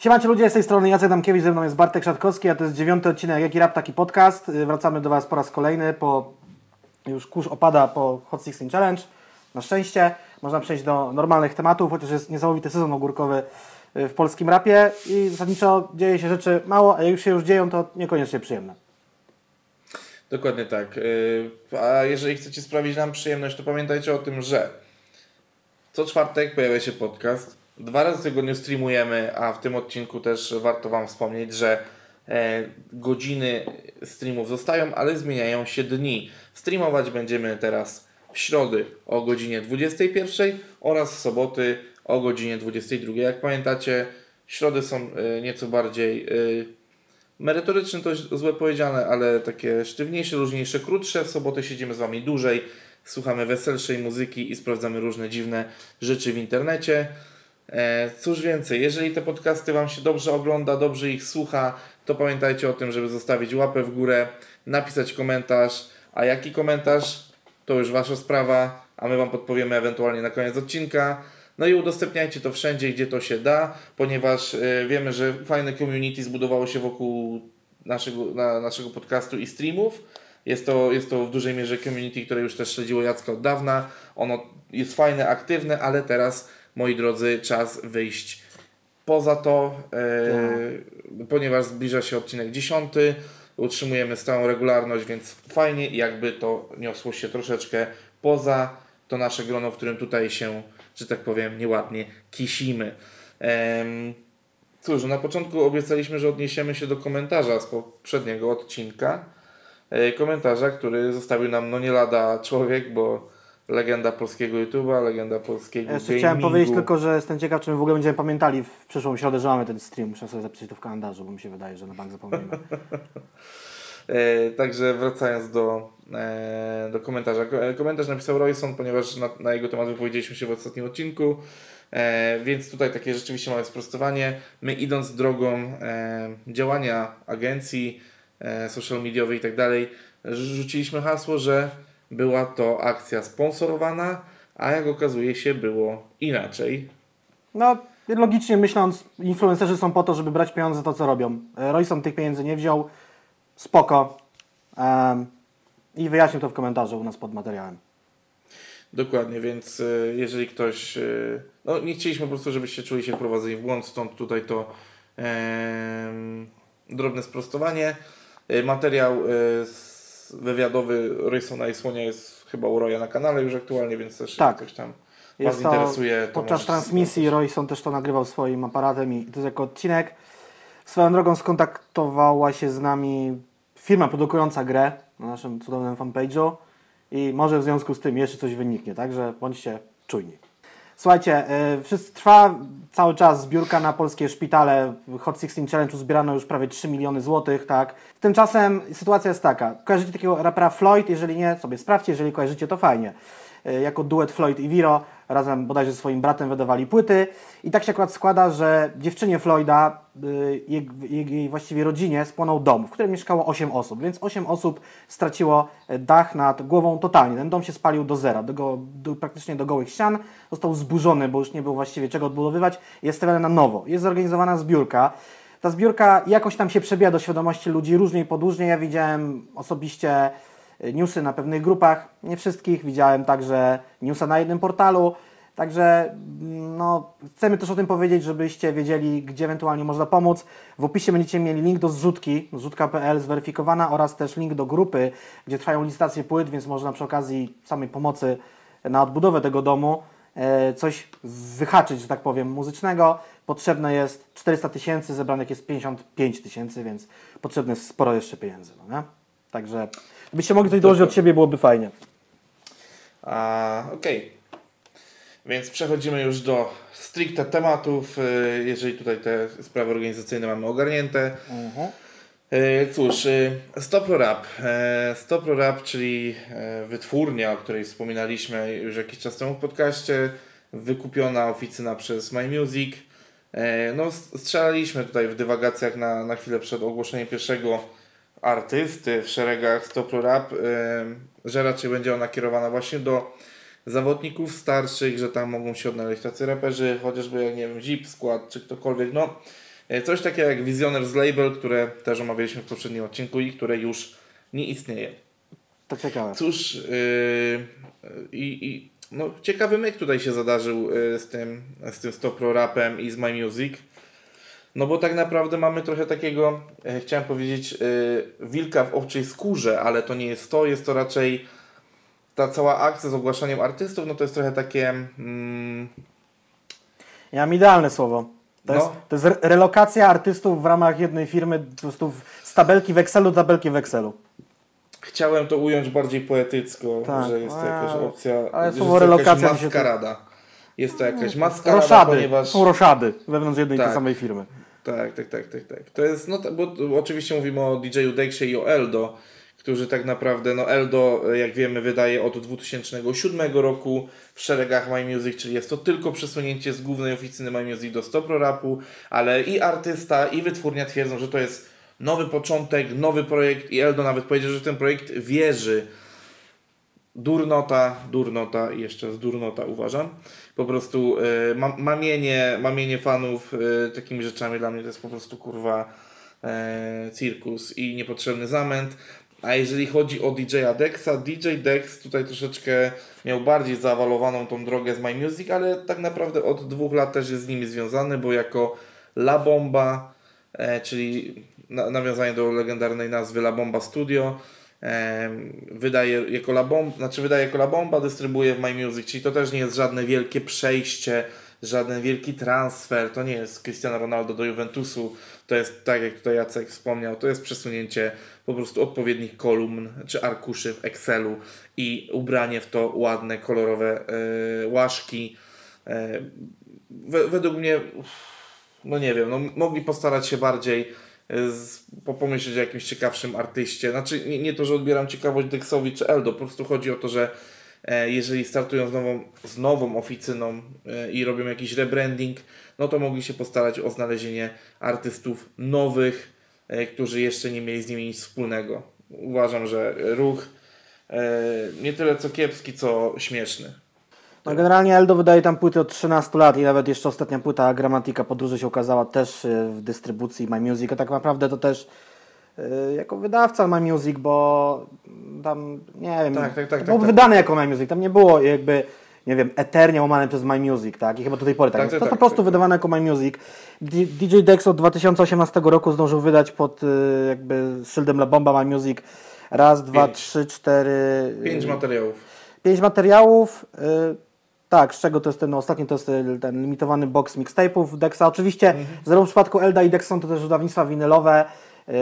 Siemacie ludzie, z tej strony Jacek Damkiewicz, ze mną jest Bartek Szatkowski, a to jest dziewiąty odcinek Jaki Rap, Taki Podcast. Y, Wracamy do Was po raz kolejny, po już kurz opada po Hot 16 Challenge. Na szczęście można przejść do normalnych tematów, chociaż jest niesamowity sezon ogórkowy y, w polskim rapie i zasadniczo dzieje się rzeczy mało, a jak już się już dzieją, to niekoniecznie przyjemne. Dokładnie tak. Y, A jeżeli chcecie sprawić nam przyjemność, to pamiętajcie o tym, że co czwartek pojawia się podcast. Dwa razy w tygodniu streamujemy, a w tym odcinku też warto Wam wspomnieć, że e, godziny streamów zostają, ale zmieniają się dni. Streamować będziemy teraz w środy o godzinie 21 oraz w soboty o godzinie 22. Jak pamiętacie, środy są e, nieco bardziej e, merytoryczne, to złe powiedziane, ale takie sztywniejsze, luźniejsze, krótsze. W soboty siedzimy z Wami dłużej, słuchamy weselszej muzyki i sprawdzamy różne dziwne rzeczy w internecie. E, cóż więcej, jeżeli te podcasty Wam się dobrze ogląda, dobrze ich słucha, to pamiętajcie o tym, żeby zostawić łapę w górę, napisać komentarz, a jaki komentarz, to już Wasza sprawa, a my Wam podpowiemy ewentualnie na koniec odcinka. No i udostępniajcie to wszędzie, gdzie to się da, ponieważ e, wiemy, że fajne community zbudowało się wokół naszego, na, naszego podcastu i streamów. Jest to, jest to w dużej mierze community, które już też śledziło Jacka od dawna. Ono jest fajne, aktywne, ale teraz, moi drodzy, czas wyjść poza to, e, ponieważ zbliża się odcinek 10. Utrzymujemy stałą regularność, więc fajnie jakby to niosło się troszeczkę poza to nasze grono, w którym tutaj się, że tak powiem, nieładnie kisimy. Em, Cóż, na początku obiecaliśmy, że odniesiemy się do komentarza z poprzedniego odcinka. E, Komentarza, który zostawił nam no nie lada człowiek, bo legenda polskiego YouTube'a, legenda polskiego Ja Jeszcze gamingu. chciałem powiedzieć tylko, że jestem ciekaw, czy my w ogóle będziemy pamiętali w przyszłą środę, że mamy ten stream. Muszę sobie zapisać to w kalendarzu, bo mi się wydaje, że na bank zapomnimy. E, także wracając do, e, do komentarza. Ko- e, Komentarz napisał Royson, ponieważ na, na jego temat wypowiedzieliśmy się w ostatnim odcinku. E, więc tutaj takie rzeczywiście małe sprostowanie. My idąc drogą e, działania agencji e, social mediowej i tak dalej, rzuciliśmy hasło, że była to akcja sponsorowana, a jak okazuje się było inaczej. No, logicznie myśląc, influencerzy są po to, żeby brać pieniądze za to, co robią. E, Royson tych pieniędzy nie wziął. Spoko. Em, I wyjaśnił to w komentarzu u nas pod materiałem. Dokładnie, więc e, jeżeli ktoś. e, No, nie chcieliśmy po prostu, żebyście czuli się wprowadzeni w błąd, stąd tutaj to drobne sprostowanie. Materiał s- wywiadowy Rysona i Słonia jest chyba u Roya na kanale już aktualnie, więc też Tak. ktoś tam Was Jest to interesuje. To podczas transmisji. Royson też to nagrywał swoim aparatem i to jest jako odcinek. Swoją drogą skontaktowała się z nami firma produkująca grę na naszym cudownym fanpage'u i może w związku z tym jeszcze coś wyniknie, także bądźcie czujni. Słuchajcie, yy, wszyscy, trwa cały czas zbiórka na polskie szpitale. Hot 16 Challenge zbierano już prawie 3 miliony złotych, tak. Tymczasem sytuacja jest taka. Kojarzycie takiego rapera Floyd? Jeżeli nie, sobie sprawdźcie. Jeżeli kojarzycie, to fajnie. Yy, jako duet Floyd i Viro razem bodajże ze swoim bratem wydawali płyty. I tak się akurat składa, że dziewczynie Floyda, yy, jej, właściwie rodzinie spłonął dom, w którym mieszkało 8 osób, więc 8 osób straciło e, dach nad głową totalnie. Ten dom się spalił do zera, do, go, do, praktycznie do gołych ścian. Został zburzony, bo już nie było właściwie czego odbudowywać. Jest stawiany na nowo. Jest zorganizowana zbiórka. Ta zbiórka jakoś tam się przebija do świadomości ludzi różnie i podłużnie. Ja widziałem osobiście y, newsy na pewnych grupach, nie wszystkich. Widziałem także newsa na jednym portalu. Także mm, no, chcemy też o tym powiedzieć, żebyście wiedzieli, gdzie ewentualnie można pomóc. W opisie będziecie mieli link do zrzutki, zrzutka.pl zweryfikowana oraz też link do grupy, gdzie trwają licytacje płyt, więc można przy okazji samej pomocy na odbudowę tego domu e, coś wyhaczyć, że tak powiem, muzycznego. Potrzebne jest 400 tysięcy, zebranych jest 55 tysięcy, więc potrzebne jest sporo jeszcze pieniędzy. No nie? Także gdybyście mogli coś dołożyć od siebie, byłoby fajnie. A, Okej. Więc przechodzimy już do stricte tematów. y, Jeżeli tutaj te sprawy organizacyjne mamy ogarnięte. E, Cóż, e, Stopro Rap. Stopro Rap, czyli wytwórnia, o której wspominaliśmy już jakiś czas temu w podcaście, wykupiona oficyna przez My Music. No, strzelaliśmy tutaj w dywagacjach na, na chwilę przed ogłoszeniem pierwszego artysty w szeregach Stopro Rap, e, że raczej będzie ona kierowana właśnie do zawodników starszych, że tam mogą się odnaleźć tacy raperzy, chociażby jak nie wiem, Zip Skład czy ktokolwiek, no E, Coś takiego jak Visioners Label, które też omawialiśmy w poprzednim odcinku i które już nie istnieje. To ciekawe. Cóż, yy, i, i no, ciekawy myk tutaj się zadarzył yy, z tym, z tym Stopro Rapem i z My Music. No bo tak naprawdę mamy trochę takiego, e, chciałem powiedzieć, yy, wilka w owczej skórze, ale to nie jest to, jest to raczej ta cała akcja z ogłaszaniem artystów, no to jest trochę takie... Mm, Ja mam idealne słowo. To, No. jest, to jest re- relokacja artystów w ramach jednej firmy, po prostu z tabelki w Excelu do tabelki w Excelu. chciałem to ująć bardziej poetycko, Tak, że jest to jakaś opcja, ale słowo relokacja maskarada. Jest to jakaś maskarada, Roszady. ponieważ... Są roszady wewnątrz jednej i tej Tak. samej firmy. Tak, tak, tak, tak, tak. To jest, no bo oczywiście mówimy o DJ-u Dexie i o Eldo, którzy tak naprawdę, no Eldo, e, jak wiemy, wydaje od 2007 roku w szeregach My Music, czyli jest to tylko przesunięcie z głównej oficyny My Music do Stopro Rapu, ale i artysta, i wytwórnia twierdzą, że to jest nowy początek, nowy projekt i Eldo nawet powiedział, że ten projekt wierzy. Durnota, durnota i jeszcze z durnota uważam. Po prostu y, ma, mamienie, mamienie fanów y, takimi rzeczami dla mnie to jest po prostu kurwa e, cirkus i niepotrzebny zamęt. A jeżeli chodzi o DJ-a Dexa, DJ Dex tutaj troszeczkę miał bardziej zaawalowaną tą drogę z My Music, ale tak naprawdę od dwóch lat też jest z nimi związany, bo jako La Bomba, e, czyli na, nawiązanie do legendarnej nazwy La Bomba Studio, wydaje jako La Bomba, znaczy wydaje jako La Bomba, dystrybuuje w My Music, czyli to też nie jest żadne wielkie przejście, żaden wielki transfer, to nie jest Cristiano Ronaldo do Juventusu, to jest tak jak tutaj Jacek wspomniał, to jest przesunięcie po prostu odpowiednich kolumn czy arkuszy w Excelu i ubranie w to ładne, kolorowe e, łaszki. We, według mnie, no nie wiem, no mogli postarać się bardziej z, po- pomyśleć o jakimś ciekawszym artyście. Znaczy, nie, nie to, że odbieram ciekawość Dexowi czy Eldo, po prostu chodzi o to, że e, jeżeli startują z nową, z nową oficyną e, i robią jakiś rebranding, no to mogli się postarać o znalezienie artystów nowych, e, którzy jeszcze nie mieli z nimi nic wspólnego. Uważam, że ruch e, nie tyle co kiepski, co śmieszny. No generalnie Eldo wydaje tam płyty od 13 lat i nawet jeszcze ostatnia płyta Gramatika Podróży się ukazała też y, w dystrybucji My Music, a tak naprawdę to też y, jako wydawca My Music, bo tam, nie wiem, Tak, tak, tak, było tak, wydane jako My Music, tam nie było jakby, nie wiem, eternie łamane przez My Music, tak, i chyba do tej pory tak, Tak, jest. tak, to tak, po prostu tak, tak. wydawane jako My Music. DJ Dex od 2018 roku zdążył wydać pod y, jakby szyldem La Bomba My Music raz, dwa, Pięć. trzy, cztery... Pięć materiałów. Pięć materiałów. y, tak, z czego to jest ten ostatni, to jest y, ten limitowany box mixtape'ów Dexa. Oczywiście, Mhm. zresztą w przypadku Elda i Dex są to też wydawnictwa winylowe. y,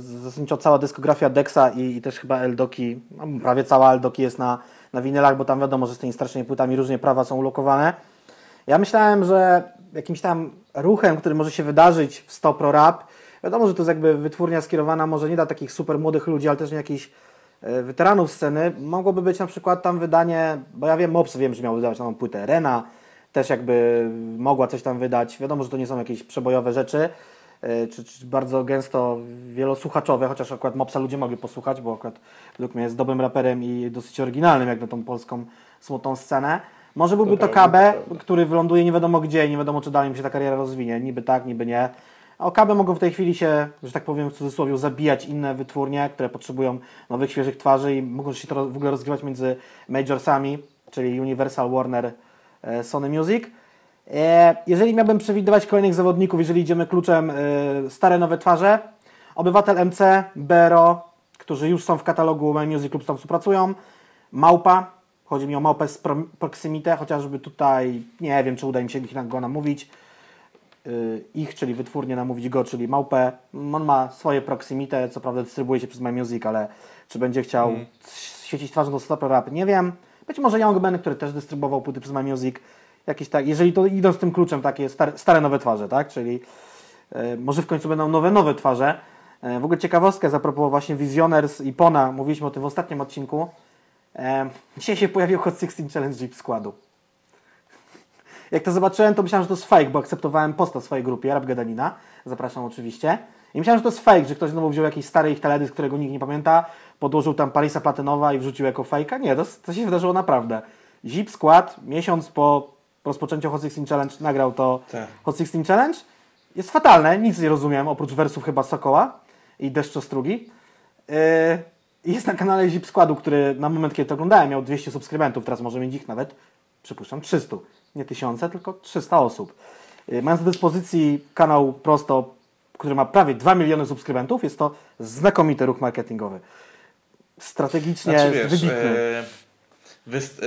Zasadniczo cała dyskografia Dexa i, i też chyba Eldoki, no, prawie cała Eldoki jest na, na winylach, bo tam wiadomo, że z tymi starszymi płytami różnie prawa są ulokowane. Ja myślałem, że jakimś tam ruchem, który może się wydarzyć w Stopro Rap, wiadomo, że to jest jakby wytwórnia skierowana może nie dla takich super młodych ludzi, ale też nie jakichś e, weteranów sceny, mogłoby być na przykład tam wydanie, bo ja wiem, Mops wiem, że miał wydawać nową płytę, Rena też jakby mogła coś tam wydać, wiadomo, że to nie są jakieś przebojowe rzeczy, e, czy, czy bardzo gęsto wielosłuchaczowe, chociaż akurat Mopsa ludzie mogli posłuchać, bo akurat według mnie jest dobrym raperem i dosyć oryginalnym jak na tą polską smutną scenę. Może byłby to, to który wyląduje nie wiadomo gdzie nie wiadomo, czy dalej mu się ta kariera rozwinie. Niby tak, niby nie. OKB mogą w tej chwili się, że tak powiem w cudzysłowie, zabijać inne wytwórnie, które potrzebują nowych, świeżych twarzy i mogą się to w ogóle rozgrywać między majorsami, czyli Universal, Warner, e, Sony Music. E, Jeżeli miałbym przewidywać kolejnych zawodników, jeżeli idziemy kluczem e, stare, nowe twarze, Obywatel MC, Bero, którzy już są w katalogu My Music lub tam współpracują, Małpa, chodzi mi o Małpę z Pro- Proximite, chociażby tutaj, nie wiem, czy uda mi się ich- go namówić, ich, czyli wytwórnie namówić go, czyli Małpę. On ma swoje Proximite, co prawda dystrybuuje się przez My Music, ale czy będzie chciał Mhm. świecić twarzą do Stop Rap, nie wiem. Być może Youngman, który też dystrybuował płyty przez My Music, jakieś tak, jeżeli to idą z tym kluczem, takie stare, stare nowe twarze, tak, czyli e, może w końcu będą nowe, nowe twarze. E, w ogóle ciekawostkę za propos właśnie Visioners i Pona, mówiliśmy o tym w ostatnim odcinku. E, dzisiaj się pojawił Hot 16 Challenge Jeep składu. Jak to zobaczyłem, to myślałem, że to jest fake, bo akceptowałem posta w swojej grupie, Rap Gadanina. Zapraszam oczywiście. I myślałem, że to jest fake, że ktoś znowu wziął jakiś stary ich teledysk, którego nikt nie pamięta, podłożył tam Parisa Platynowa i wrzucił jako fejka. Nie, to, to się wydarzyło naprawdę. Zip skład, miesiąc po rozpoczęciu Hot 16 Challenge nagrał to Tak. Hot 16 Challenge jest fatalne, nic nie rozumiem, oprócz wersów chyba Sokoła i Deszczostrugi. Yy, jest na kanale Zip Składu, który na moment, kiedy to oglądałem, miał 200 subskrybentów, teraz może mieć ich nawet, przypuszczam, 300. Nie tysiące, tylko 300 osób. Yy, mając do dyspozycji kanał prosto, który ma prawie 2 miliony subskrybentów, jest to znakomity ruch marketingowy. Strategicznie Znaczy, wiesz, wybitny. e,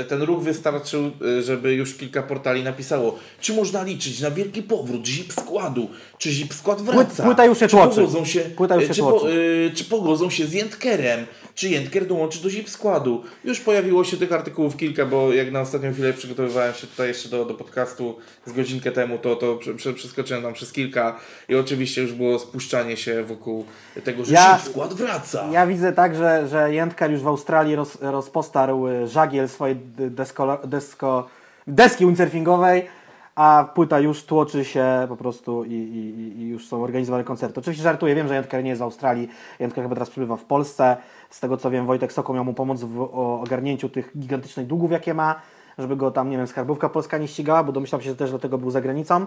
ten ruch wystarczył, e, żeby już kilka portali napisało, czy można liczyć na wielki powrót zip składu, czy zip skład wraca, płyta już się czy tłoczy. pogodzą się, e, się czy, tłoczy. e, czy pogodzą się z Jentkerem, czy Jentker dołączy do zip składu. Już pojawiło się tych artykułów kilka, bo jak na ostatnią chwilę przygotowywałem się tutaj jeszcze do, do podcastu z godzinkę temu, to, to prze, prze, przeskoczyłem tam przez kilka i oczywiście już było spuszczanie się wokół tego, że Ja- zip skład wraca. Ja widzę tak, że, że Jędkar już w Australii roz, rozpostarł y, żagiel swojej desko, desko, deski windsurfingowej, a płyta już tłoczy się po prostu i, i, i już są organizowane koncerty. Oczywiście żartuję, wiem, że Jędkar nie jest z Australii, Jędkar chyba teraz przebywa w Polsce. Z tego co wiem, Wojtek Soko miał mu pomóc w ogarnięciu tych gigantycznych długów, jakie ma, żeby go tam, nie wiem, skarbówka polska nie ścigała, bo domyślam się, że też do tego był za granicą.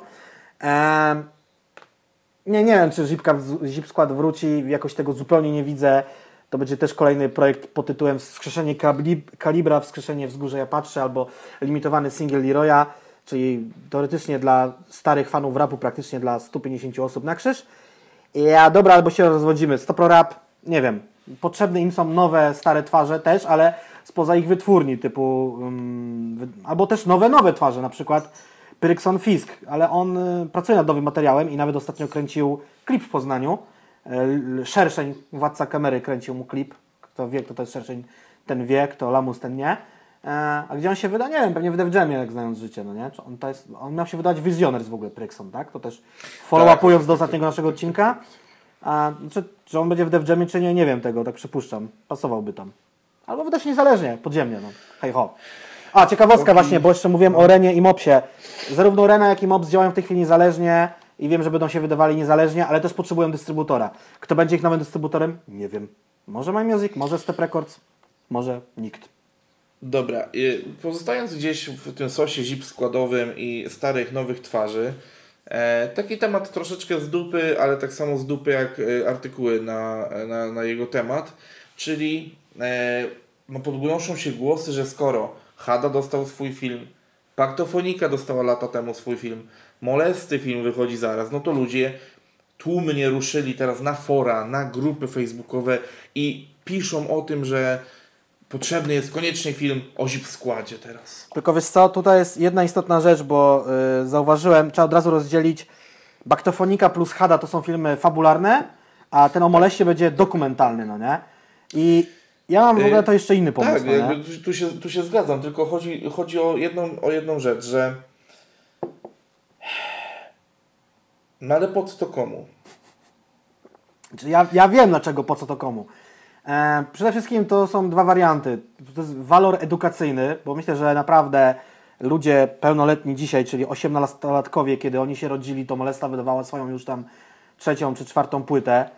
Nie, nie wiem, czy Zipka, Zip Skład wróci, jakoś tego zupełnie nie widzę. To będzie też kolejny projekt pod tytułem Wskrzeszenie kalib- Kalibra, Wskrzeszenie Wzgórza Ja Patrzę albo limitowany single Leroya, czyli teoretycznie dla starych fanów rapu, praktycznie dla 150 osób na krzyż. Ja, dobra, albo się rozwodzimy. Stopro Rap, nie wiem, potrzebne im są nowe, stare twarze też, ale spoza ich wytwórni typu, wy- albo też nowe, nowe twarze, na przykład Pyrykson Fisk, ale on y, pracuje nad nowym materiałem i nawet ostatnio kręcił klip w Poznaniu. L- Szerszeń, władca kamery, kręcił mu klip. Kto wie, kto to jest Szerszeń, ten wie, kto Lamus, ten nie. E, A gdzie on się wyda? Nie wiem, pewnie w Def Jamie, jak znając życie, no nie? Czy on, to jest, on miał się wydać Wizjoners w ogóle, Prykson, tak? To też follow-upując do ostatniego naszego odcinka. A czy, czy on będzie w Def Jamie, czy nie, nie wiem tego, tak przypuszczam. Pasowałby tam. Albo wyda się niezależnie, podziemnie, no. Hej ho. A, ciekawostka właśnie, bo jeszcze mówiłem o Renie i Mopsie. Zarówno Rena, jak i Mops działają w tej chwili niezależnie i wiem, że będą się wydawali niezależnie, ale też potrzebują dystrybutora. Kto będzie ich nowym dystrybutorem? Nie wiem. Może My Music, może Step Records, może nikt. Dobra, pozostając gdzieś w tym sosie zip składowym i starych, nowych twarzy, e, taki temat troszeczkę z dupy, ale tak samo z dupy jak e, artykuły na, na, na jego temat, czyli e, no podgłoszą się głosy, że skoro Hada dostał swój film, Paktofonika dostała lata temu swój film, Molesty film wychodzi zaraz, no to ludzie tłumnie ruszyli teraz na fora, na grupy facebookowe i piszą o tym, że potrzebny jest koniecznie film o zip składzie teraz. Tylko wiesz co, tutaj jest jedna istotna rzecz, bo y, zauważyłem, trzeba od razu rozdzielić Baktofonika plus Hada to są filmy fabularne, a ten o moleście będzie dokumentalny, no nie? I ja mam w ogóle to jeszcze inny pomysł, tak, no nie? jakby tu, tu, się, tu się zgadzam, tylko chodzi, chodzi o, jedną, o jedną rzecz, że no ale po co to komu? Ja, ja wiem dlaczego, po co to komu. E, przede wszystkim to są dwa warianty. To jest walor edukacyjny, bo myślę, że naprawdę ludzie pełnoletni dzisiaj, czyli 18-latkowie, kiedy oni się rodzili, to Molesta wydawała swoją już tam trzecią czy czwartą płytę,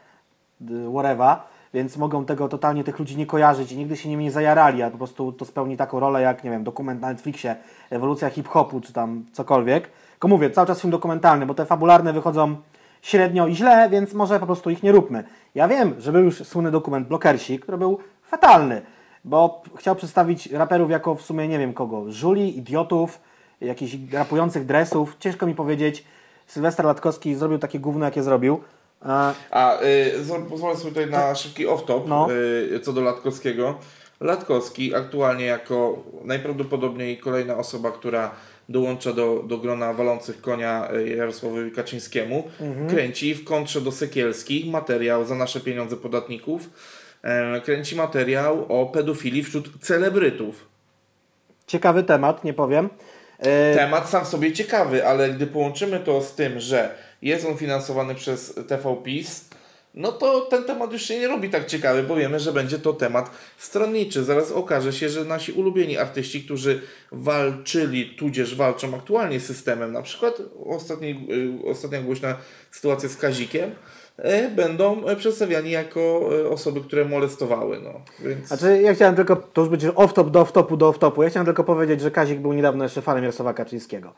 whatever, więc mogą tego totalnie tych ludzi nie kojarzyć i nigdy się nimi nie zajarali, a po prostu to spełni taką rolę jak, nie wiem, dokument na Netflixie, ewolucja hip-hopu czy tam cokolwiek. Tylko mówię, cały czas film dokumentalny, bo te fabularne wychodzą średnio i źle, więc może po prostu ich nie róbmy. Ja wiem, że był już słynny dokument Blokersi, który był fatalny, bo chciał przedstawić raperów jako w sumie nie wiem kogo, żuli, idiotów, jakichś rapujących dresów, ciężko mi powiedzieć. Sylwester Latkowski zrobił takie gówno, jakie zrobił. E, A y, zro- pozwolę sobie tutaj na szybki off-top No. y, co do Latkowskiego. Latkowski aktualnie jako najprawdopodobniej kolejna osoba, która dołącza do, do grona walących konia y, Jarosławowi Kaczyńskiemu, Mhm. kręci w kontrze do Sekielskich materiał za nasze pieniądze podatników. E, kręci materiał o pedofilii wśród celebrytów. ciekawy temat, nie powiem. E, Temat sam w sobie ciekawy, ale gdy połączymy to z tym, że jest on finansowany przez TV PiS, no to ten temat już się nie robi tak ciekawy, bo wiemy, że będzie to temat stronniczy. Zaraz okaże się, że nasi ulubieni artyści, którzy walczyli, tudzież walczą aktualnie z systemem, na przykład ostatni, y, ostatnia głośna sytuacja z Kazikiem, y, będą y, przedstawiani jako osoby, które molestowały. No. Więc... Znaczy, ja chciałem tylko, to już będzie off-top do off-topu do off-topu, ja chciałem tylko powiedzieć, że Kazik był niedawno jeszcze fanem Jarosława Kaczyńskiego.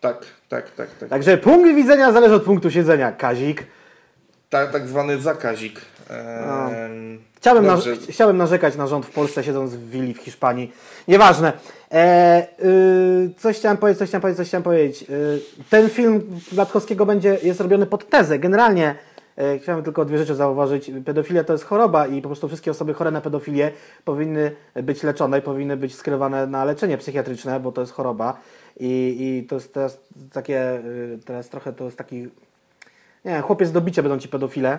Tak, tak, tak, tak. Także punkt widzenia zależy od punktu siedzenia, Kazik. Tak, tak zwany zakazik. Ehm, Chciałbym, na, chciałbym narzekać na rząd w Polsce, siedząc w willi w Hiszpanii. Nieważne. E, y, coś chciałem powiedzieć, coś chciałem powiedzieć, coś chciałem powiedzieć. Y, ten film Latkowskiego będzie, jest robiony pod tezę. Generalnie e, chciałem tylko dwie rzeczy zauważyć. Pedofilia to jest choroba i po prostu wszystkie osoby chore na pedofilię powinny być leczone i powinny być skierowane na leczenie psychiatryczne, bo to jest choroba. I, i to jest teraz takie, y, teraz trochę to jest taki nie chłopiec do bicia będą ci pedofile.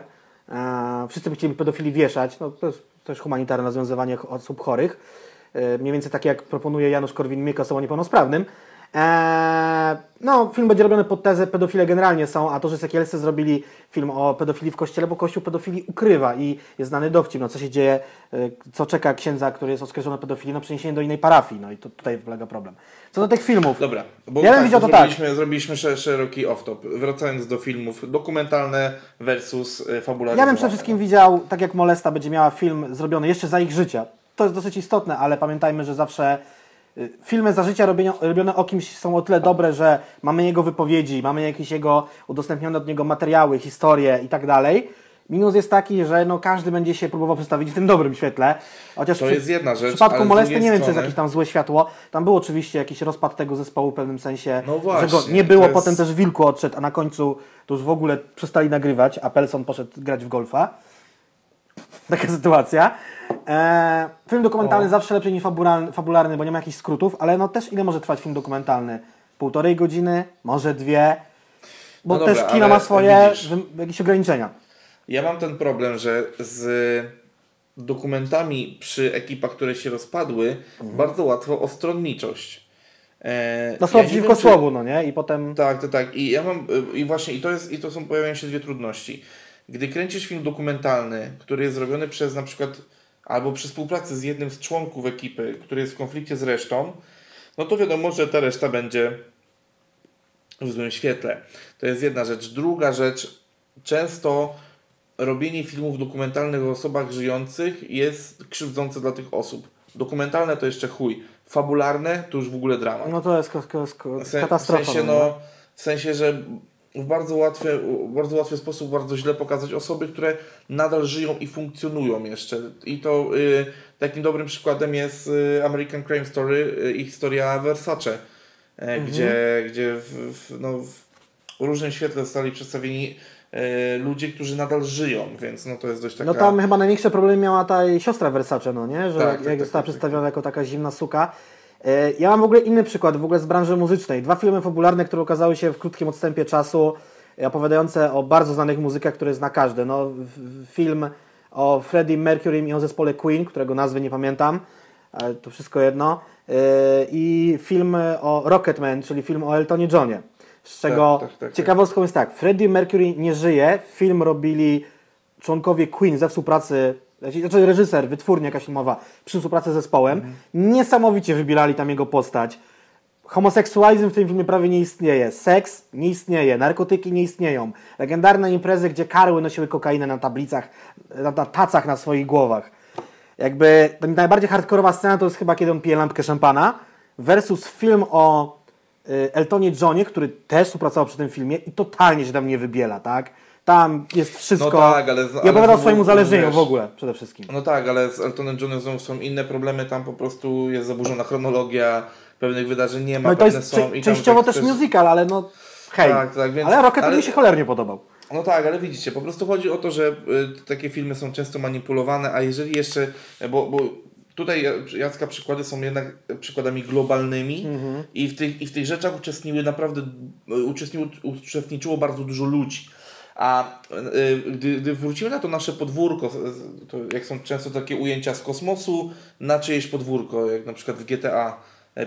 E, wszyscy by chcieli pedofili wieszać. No, to jest też humanitarne rozwiązywanie osób chorych. E, mniej więcej takie jak proponuje Janusz Korwin-Mikke osobom niepełnosprawnym. E, no, film będzie robiony pod tezę pedofile generalnie są, a to, że Sekielscy zrobili film o pedofilii w kościele, bo kościół pedofilii ukrywa i jest znany dowcip, no co się dzieje, e, co czeka księdza, który jest oskarżony o pedofilię, no przeniesienie do innej parafii, no i to tutaj polega problem. Co do tych filmów, Dobra, bo Ja bym widział to tak. zrobiliśmy, zrobiliśmy sze- szeroki off-top. Wracając do filmów, dokumentalne versus e, fabularne. Ja bym przede wszystkim widział, tak jak Molesta będzie miała film zrobiony jeszcze za ich życia. To jest dosyć istotne, ale pamiętajmy, że zawsze filmy za życia robione, robione o kimś są o tyle dobre, że mamy jego wypowiedzi, mamy jakieś jego udostępnione od niego materiały, historie i tak dalej. Minus jest taki, że no każdy będzie się próbował przedstawić w tym dobrym świetle. Chociaż To przy- jest jedna rzecz, W przypadku Molesty nie wiem, czy jest strony- jakieś tam złe światło. Tam był oczywiście jakiś rozpad tego zespołu w pewnym sensie, No że właśnie, go nie było. jest- Potem też Wilku odszedł, a na końcu to już w ogóle przestali nagrywać, a Pelson poszedł grać w golfa. Taka sytuacja. E, film dokumentalny O. zawsze lepszy niż fabularny, fabularny, bo nie ma jakichś skrótów, ale no też ile może trwać film dokumentalny? Półtorej godziny, może dwie. Bo No dobra, też kino ma swoje widzisz. jakieś ograniczenia. Ja mam ten problem, że z dokumentami przy ekipach, które się rozpadły, bardzo łatwo o stronniczość. E, No słowo ja czy- słowu, no nie? I potem... Tak, tak, tak. I ja mam, i właśnie, i to jest, i to są, pojawiają się dwie trudności. Gdy kręcisz film dokumentalny, który jest zrobiony przez na przykład, albo przy współpracy z jednym z członków ekipy, który jest w konflikcie z resztą, no to wiadomo, że ta reszta będzie w złym świetle. To jest jedna rzecz. Druga rzecz, często robienie filmów dokumentalnych o osobach żyjących jest krzywdzące dla tych osób. Dokumentalne to jeszcze chuj. Fabularne to już w ogóle dramat. No to jest ko- ko- ko- W, se, w katastrofa. sensie, no, no, w sensie, że w bardzo łatwy, bardzo łatwy sposób bardzo źle pokazać osoby, które nadal żyją i funkcjonują jeszcze. I to y, takim dobrym przykładem jest y, American Crime Story y, i historia Versace, e, Mhm. gdzie, gdzie w, w, no, w różnym świetle zostali przedstawieni e, ludzie, którzy nadal żyją, więc no to jest dość taka... No tam chyba największe problemy miała ta siostra Versace, no nie? Że Tak, jak tak, tak, została tak, przedstawiona jako taka zimna suka. E, Ja mam w ogóle inny przykład, w ogóle z branży muzycznej. Dwa filmy fabularne, które ukazały się w krótkim odstępie czasu, e, opowiadające o bardzo znanych muzykach, które zna każdy. No, film o Freddie Mercury i o zespole Queen, którego nazwy nie pamiętam, ale to wszystko jedno. E, I film o Rocketman, czyli film o Eltonie Johnie. Z czego tak, tak, tak. ciekawostką jest tak, Freddie Mercury nie żyje, film robili członkowie Queen ze współpracy, znaczy reżyser, wytwórnia jakaś filmowa przy współpracy z zespołem, niesamowicie wybierali tam jego postać. Homoseksualizm w tym filmie prawie nie istnieje, seks nie istnieje, narkotyki nie istnieją. Legendarne imprezy, gdzie karły nosiły kokainę na tablicach, na, na tacach na swoich głowach. Jakby ta najbardziej hardkorowa scena to jest chyba kiedy on pije lampkę szampana versus film o y, Eltonie Johnie, który też współpracował przy tym filmie i totalnie się tam nie wybiela, tak? Tam jest wszystko. No tak, ale- I ale opowiada o swoim uzależnieniu w ogóle przede wszystkim. No tak, ale z Eltonem Johnem znowu są inne problemy, tam po prostu jest zaburzona chronologia, pewnych wydarzeń nie ma, No to pewne jest są. częściowo tak też musical, ale no hej. Tak, tak, więc- ale Rocket ale- mi się cholernie podobał. No tak, ale widzicie, po prostu chodzi o to, że y, takie filmy są często manipulowane, a jeżeli jeszcze, bo, bo tutaj Jacka przykłady są jednak przykładami globalnymi Mhm. i, w tych, i w tych rzeczach uczestniły naprawdę, y, uczestniło, uczestniczyło bardzo dużo ludzi. A y, gdy, gdy wrócimy na to nasze podwórko, to jak są często takie ujęcia z kosmosu na czyjeś podwórko, jak na przykład w GTA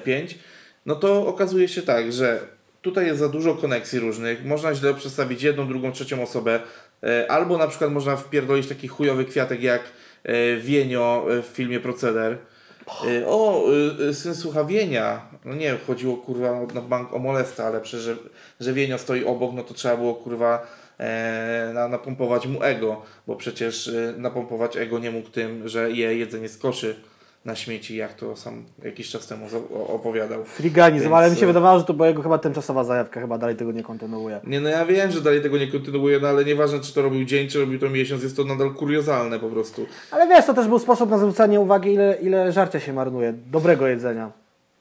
5, no to okazuje się tak, że tutaj jest za dużo koneksji różnych, można źle przedstawić jedną, drugą, trzecią osobę, e, albo na przykład można wpierdolić taki chujowy kwiatek jak e, Wienio w filmie Proceder. E, O, syn słucha Wienia. No nie, chodziło kurwa na bank o molesta, ale przecież, że, że Wienio stoi obok, no to trzeba było kurwa na, napompować mu ego, bo przecież e, napompować ego nie mógł tym, że je jedzenie z koszy na śmieci, jak to sam jakiś czas temu opowiadał. Friganizm, Więc, ale mi się e, wydawało, że to była jego chyba tymczasowa zajawka, chyba dalej tego nie kontynuuje. Nie, no ja wiem, że dalej tego nie kontynuuje, no ale nieważne, czy to robił dzień, czy robił to miesiąc, jest to nadal kuriozalne po prostu. Ale wiesz, to też był sposób na zwrócenie uwagi, ile, ile żarcia się marnuje, dobrego jedzenia.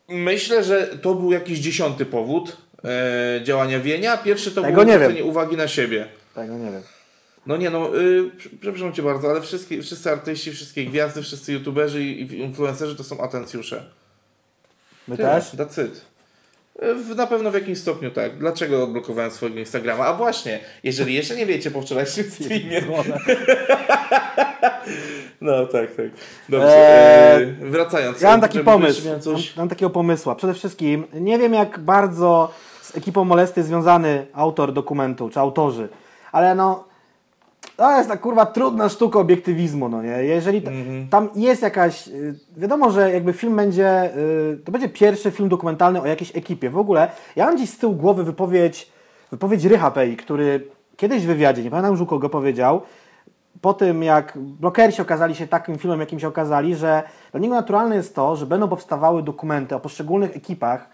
Myślę, że to był jakiś dziesiąty powód e, działania Wienia. Pierwszy to Tego było zwrócenie uwagi na siebie. No nie wiem. No nie no, y, prze- przepraszam Cię bardzo, ale wszystkie, wszyscy artyści, wszystkie gwiazdy, wszyscy youtuberzy i influencerzy to są atencjusze. My Tyle, też? That's it. Y, W, na pewno w jakimś stopniu tak. Dlaczego odblokowałem swojego Instagrama? A właśnie, jeżeli jeszcze nie wiecie po wczorajszym streamie. No tak, tak. Dobrze, Eee, y, wracając. Ja mam taki pomysł. miałem Mam, Coś... mam takiego pomysłu. Przede wszystkim nie wiem jak bardzo z ekipą Molesty związany autor dokumentu, czy autorzy, ale no to jest ta kurwa trudna sztuka obiektywizmu, no nie? Jeżeli t- tam jest jakaś, y, wiadomo, że jakby film będzie, y, to będzie pierwszy film dokumentalny o jakiejś ekipie. W ogóle ja mam gdzieś z tyłu głowy wypowiedź, wypowiedź Rycha Pei, który kiedyś w wywiadzie, nie pamiętam już u kogo powiedział, po tym jak blokersi okazali się takim filmem, jakim się okazali, że dla niego naturalne jest to, że będą powstawały dokumenty o poszczególnych ekipach,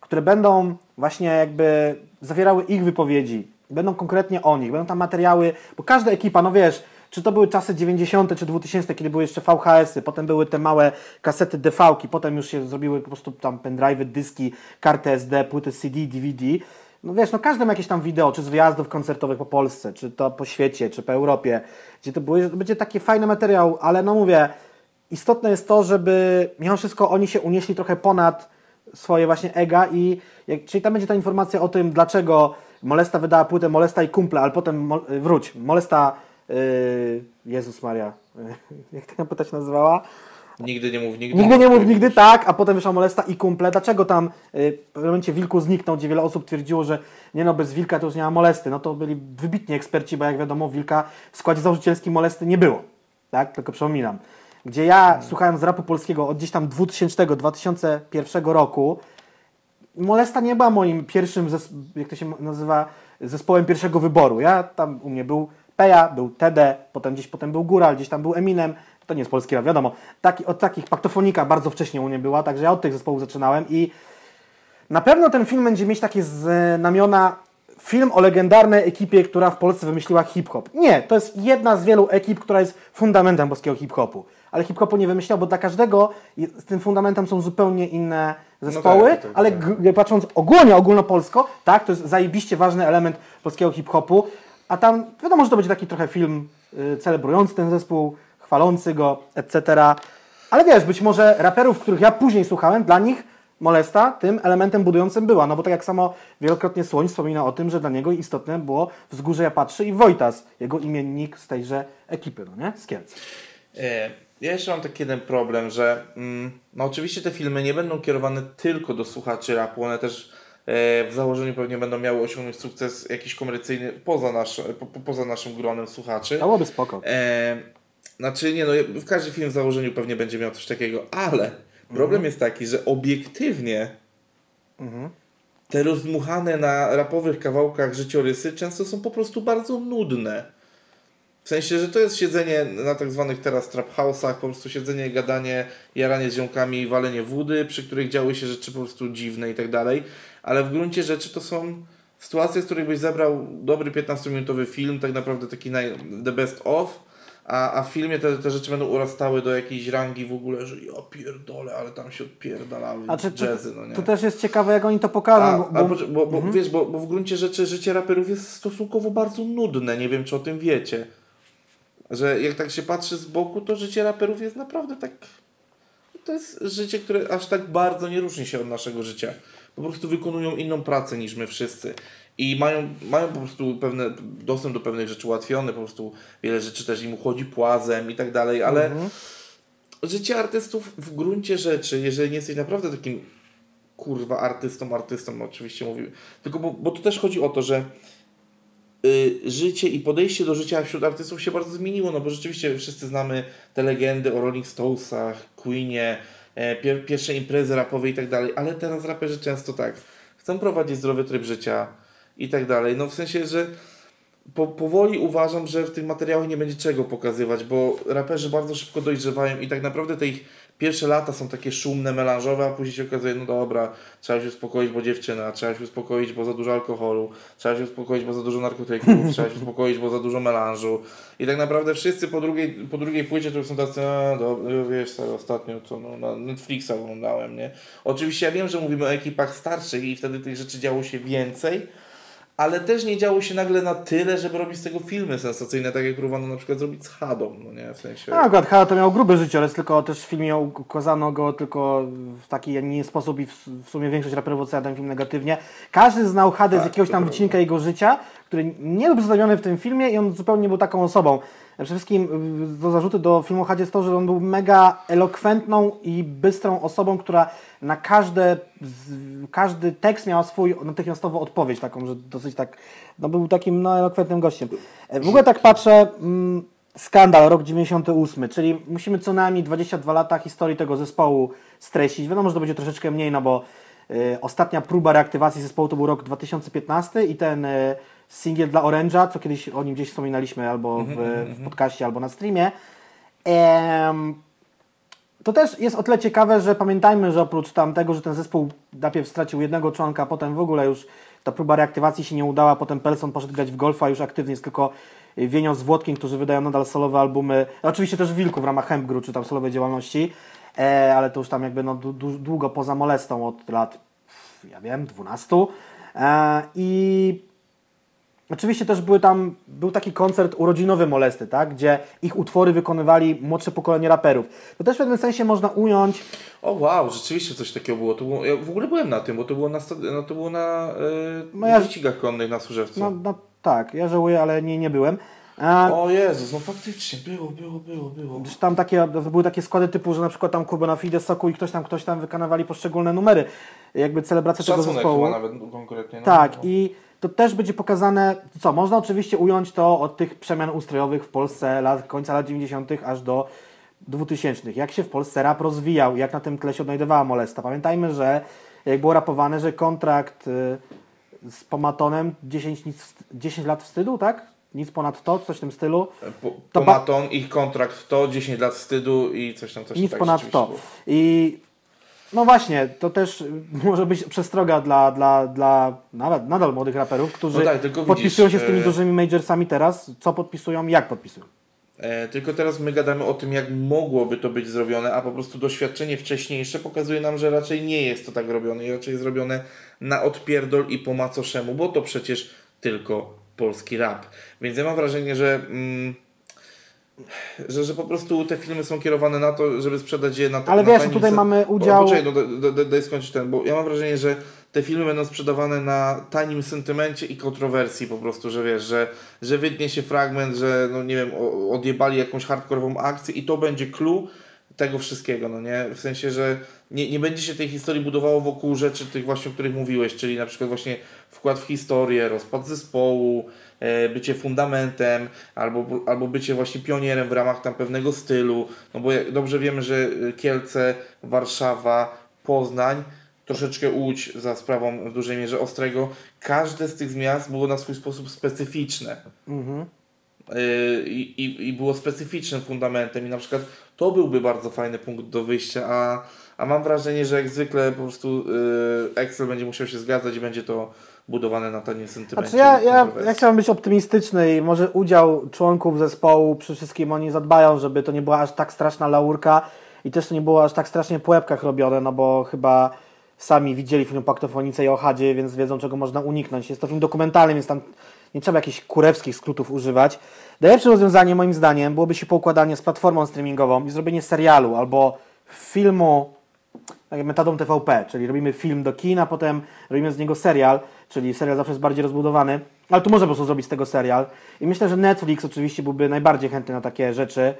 które będą właśnie jakby zawierały ich wypowiedzi, będą konkretnie o nich, będą tam materiały, bo każda ekipa, no wiesz, czy to były czasy 90. czy 2000, kiedy były jeszcze VHS-y, potem były te małe kasety DV-ki, potem już się zrobiły po prostu tam pendrive'y, dyski, karty SD, płyty CD, DVD. No wiesz, no każde ma jakieś tam wideo, czy z wyjazdów koncertowych po Polsce, czy to po świecie, czy po Europie, gdzie to były, będzie taki fajny materiał, ale no mówię, istotne jest to, żeby mimo wszystko oni się unieśli trochę ponad swoje właśnie ega i jak, czyli tam będzie ta informacja o tym, dlaczego Molesta wydała płytę Molesta i Kumple, ale potem mo, y, wróć, Molesta yy, Jezus Maria, jak ta płyta się nazywała? Nigdy nie mów nigdy. Nigdy nie mów nigdy tak, a potem wyszła Molesta i Kumple. Dlaczego tam y, w pewnym momencie Wilku zniknął, gdzie wiele osób twierdziło, że nie no, bez Wilka to już nie ma Molesty. No to byli wybitni eksperci, bo jak wiadomo Wilka w składzie założycielskim Molesty nie było. Tak, tylko przypominam. Gdzie ja słuchając rapu polskiego od gdzieś tam 2000-2001 roku, Molesta nie była moim pierwszym, jak to się nazywa, zespołem pierwszego wyboru. Ja tam u mnie był Peja, był TD, potem gdzieś potem był Góral, gdzieś tam był Eminem. To nie jest polski rap, wiadomo. Taki, od takich Paktofonika bardzo wcześnie u mnie była, także ja od tych zespołów zaczynałem i na pewno ten film będzie mieć takie znamiona film o legendarnej ekipie, która w Polsce wymyśliła hip-hop. Nie, to jest jedna z wielu ekip, która jest fundamentem polskiego hip-hopu. Ale hip-hopu nie wymyślał, bo dla każdego z tym fundamentem są zupełnie inne zespoły, tak, tak, ale tak. patrząc ogólnie, ogólnopolsko, tak, to jest zajebiście ważny element polskiego hip-hopu, a tam wiadomo, że to będzie taki trochę film y, celebrujący ten zespół, chwalący go, etc. Ale wiesz, być może raperów, których ja później słuchałem, dla nich Molesta tym elementem budującym była, no bo tak jak samo wielokrotnie Słoń wspomina o tym, że dla niego istotne było Wzgórze Japatrzy i Wojtas, jego imiennik z tejże ekipy, no nie? Z Kielc. E, Ja jeszcze mam taki jeden problem, że mm, no oczywiście te filmy nie będą kierowane tylko do słuchaczy rapu, one też e, w założeniu pewnie będą miały osiągnąć sukces jakiś komercyjny poza, nasz, po, po, poza naszym gronem słuchaczy. To byłoby spoko. E, znaczy nie no, w każdy film w założeniu pewnie będzie miał coś takiego, ale problem jest taki, że obiektywnie te rozmuchane na rapowych kawałkach życiorysy często są po prostu bardzo nudne. W sensie, że to jest siedzenie na tak zwanych teraz trap house'ach, po prostu siedzenie, gadanie, jaranie z ziomkami, walenie wody, przy których działy się rzeczy po prostu dziwne i tak dalej, ale w gruncie rzeczy to są sytuacje, z których byś zebrał dobry 15-minutowy film, tak naprawdę taki naj, the best of, a, a w filmie te, te rzeczy będą urastały do jakiejś rangi w ogóle, że ja pierdolę, ale tam się odpierdalały A czy, jazzy, no nie? to też jest ciekawe, jak oni to pokażą. A, bo, a, bo, bo, bo, bo wiesz, bo, bo w gruncie rzeczy życie raperów jest stosunkowo bardzo nudne. Nie wiem, czy o tym wiecie. Że jak tak się patrzy z boku, to życie raperów jest naprawdę tak. To jest życie, które aż tak bardzo nie różni się od naszego życia. Po prostu wykonują inną pracę niż my wszyscy. I mają, mają po prostu pewne, dostęp do pewnych rzeczy ułatwiony, po prostu wiele rzeczy też im uchodzi płazem i tak dalej, ale życie artystów w gruncie rzeczy, jeżeli nie jesteś naprawdę takim kurwa artystą, artystą oczywiście mówimy. Tylko bo, bo tu też chodzi o to, że życie i podejście do życia wśród artystów się bardzo zmieniło, no bo rzeczywiście wszyscy znamy te legendy o Rolling Stonesach, Queenie, e, pier, pierwsze imprezy rapowe i tak dalej, ale teraz raperzy często tak chcą prowadzić zdrowy tryb życia i tak dalej. No w sensie, że po, powoli uważam, że w tych materiałach nie będzie czego pokazywać, bo raperzy bardzo szybko dojrzewają i tak naprawdę te ich pierwsze lata są takie szumne, melanżowe, a później się okazuje, no dobra, trzeba się uspokoić, bo dziewczyna, trzeba się uspokoić, bo za dużo alkoholu, trzeba się uspokoić, bo za dużo narkotyków, trzeba się uspokoić, bo za dużo melanżu. I tak naprawdę wszyscy po drugiej, po drugiej płycie to są tacy, a dobra, wiesz, stary, ostatnio to no, na Netflixa oglądałem, nie? Oczywiście ja wiem, że mówimy o ekipach starszych i wtedy tych rzeczy działo się więcej, ale też nie działo się nagle na tyle, żeby robić z tego filmy sensacyjne, tak jak próbowano na przykład zrobić z Hadą, no nie, w sensie... No, akurat Hada to miał gruby życiorys, tylko też w filmie ukazano go tylko w taki, a nie sposób i w, w sumie większość raperów ocenia ten film negatywnie. Każdy znał Hadę z Tak, jakiegoś to tam prawda. wycinka jego życia, który nie był przedstawiony w tym filmie i on zupełnie nie był taką osobą. Przede wszystkim y, do zarzuty do filmu Hadzie jest to, że on był mega elokwentną i bystrą osobą, która na każde, każdy tekst miała swój natychmiastową odpowiedź, taką, że dosyć tak, no był takim no, elokwentnym gościem. E, W ogóle tak patrzę, mm, skandal, rok 98, czyli musimy co najmniej 22 lata historii tego zespołu streścić. Wiadomo, że to będzie troszeczkę mniej, no bo y, ostatnia próba reaktywacji zespołu to był rok 2015 i ten y, singiel dla Orange'a, co kiedyś o nim gdzieś wspominaliśmy albo w, w podcaście, albo na streamie. Em, to też jest o tyle ciekawe, że pamiętajmy, że oprócz tamtego, że ten zespół najpierw stracił jednego członka, potem w ogóle już ta próba reaktywacji się nie udała, potem Pelson poszedł grać w golfa, już aktywnie jest tylko Wienio z Włodkiem, którzy wydają nadal solowe albumy, oczywiście też Wilku w ramach Hempgru, czy tam solowej działalności, e, ale to już tam jakby no, długo poza molestą od lat, ja wiem, 12. E, I Oczywiście też były tam, był taki koncert urodzinowy Molesty, tak? gdzie ich utwory wykonywali młodsze pokolenie raperów. To też w pewnym sensie można ująć, O wow, rzeczywiście coś takiego było. To było ja w ogóle byłem na tym, bo to było na, no, to było na yy, No ja- wyścigach konnych na Służewcu. no, no tak, ja żałuję, ale nie, nie byłem. A, O Jezus, no faktycznie, było, było, było, było. Tam takie, były takie składy typu, że na przykład tam Kuba na Fide Soku i ktoś tam, ktoś tam wykonywali poszczególne numery, jakby celebracja tego Szacunek zespołu. chyba nawet konkretnie. No. Tak, no. i to też będzie pokazane, co, można oczywiście ująć to od tych przemian ustrojowych w Polsce lat, końca lat 90. aż do 2000. Jak się w Polsce rap rozwijał, jak na tym tle się odnajdowała Molesta. Pamiętajmy, że jak było rapowane, że kontrakt y, z Pomatonem 10, nic, 10 lat wstydu, tak? Nic ponad to, coś w tym stylu. Po, to Pomaton, ich kontrakt to, 10 lat wstydu i coś tam, coś Nic tak ponad to. I no właśnie, to też może być przestroga dla, dla, dla nawet nadal młodych raperów, którzy No tak, podpisują widzisz, się z tymi e, dużymi majorsami teraz. Co podpisują, jak podpisują. E, tylko teraz my gadamy o tym, jak mogłoby to być zrobione, a po prostu doświadczenie wcześniejsze pokazuje nam, że raczej nie jest to tak robione i raczej jest zrobione na odpierdol i po macoszemu, bo to przecież tylko polski rap. Więc ja mam wrażenie, że, mm, że, że po prostu te filmy są kierowane na to, żeby sprzedać je na Ale na wiesz, tutaj mamy udział- Poczekaj, no, daj, daj, daj skończyć ten, bo ja mam wrażenie, że te filmy będą sprzedawane na tanim sentymencie i kontrowersji po prostu, że wiesz, że, że wytnie się fragment, że no nie wiem, odjebali jakąś hardkorową akcję i to będzie clue tego wszystkiego, no nie? W sensie, że nie, nie będzie się tej historii budowało wokół rzeczy tych właśnie, o których mówiłeś, czyli na przykład właśnie wkład w historię, rozpad zespołu, e, bycie fundamentem, albo, albo bycie właśnie pionierem w ramach tam pewnego stylu, no bo dobrze wiemy, że e, Kielce, Warszawa, Poznań, troszeczkę Łódź za sprawą w dużej mierze Ostrego, każde z tych miast było na swój sposób specyficzne. Mhm. Yy, i, i, i było specyficznym fundamentem i na przykład to byłby bardzo fajny punkt do wyjścia, a, a mam wrażenie, że jak zwykle po prostu yy, Excel będzie musiał się zgadzać i będzie to budowane na tanim sentymencie. Znaczy ja, ja, ja chciałbym być optymistyczny i może udział członków zespołu, przy wszystkim oni zadbają, żeby to nie była aż tak straszna laurka i też to nie było aż tak strasznie po łebkach robione, no bo chyba sami widzieli film Paktofonice i o Hadzie, więc wiedzą czego można uniknąć. Jest to film dokumentalny, więc tam nie trzeba jakichś kurewskich skrótów używać. Najlepszym rozwiązaniem moim zdaniem byłoby się poukładanie z platformą streamingową i zrobienie serialu albo filmu tak metodą TVP, czyli robimy film do kina, potem robimy z niego serial, czyli serial zawsze jest bardziej rozbudowany, ale tu można po prostu zrobić z tego serial. I myślę, że Netflix oczywiście byłby najbardziej chętny na takie rzeczy.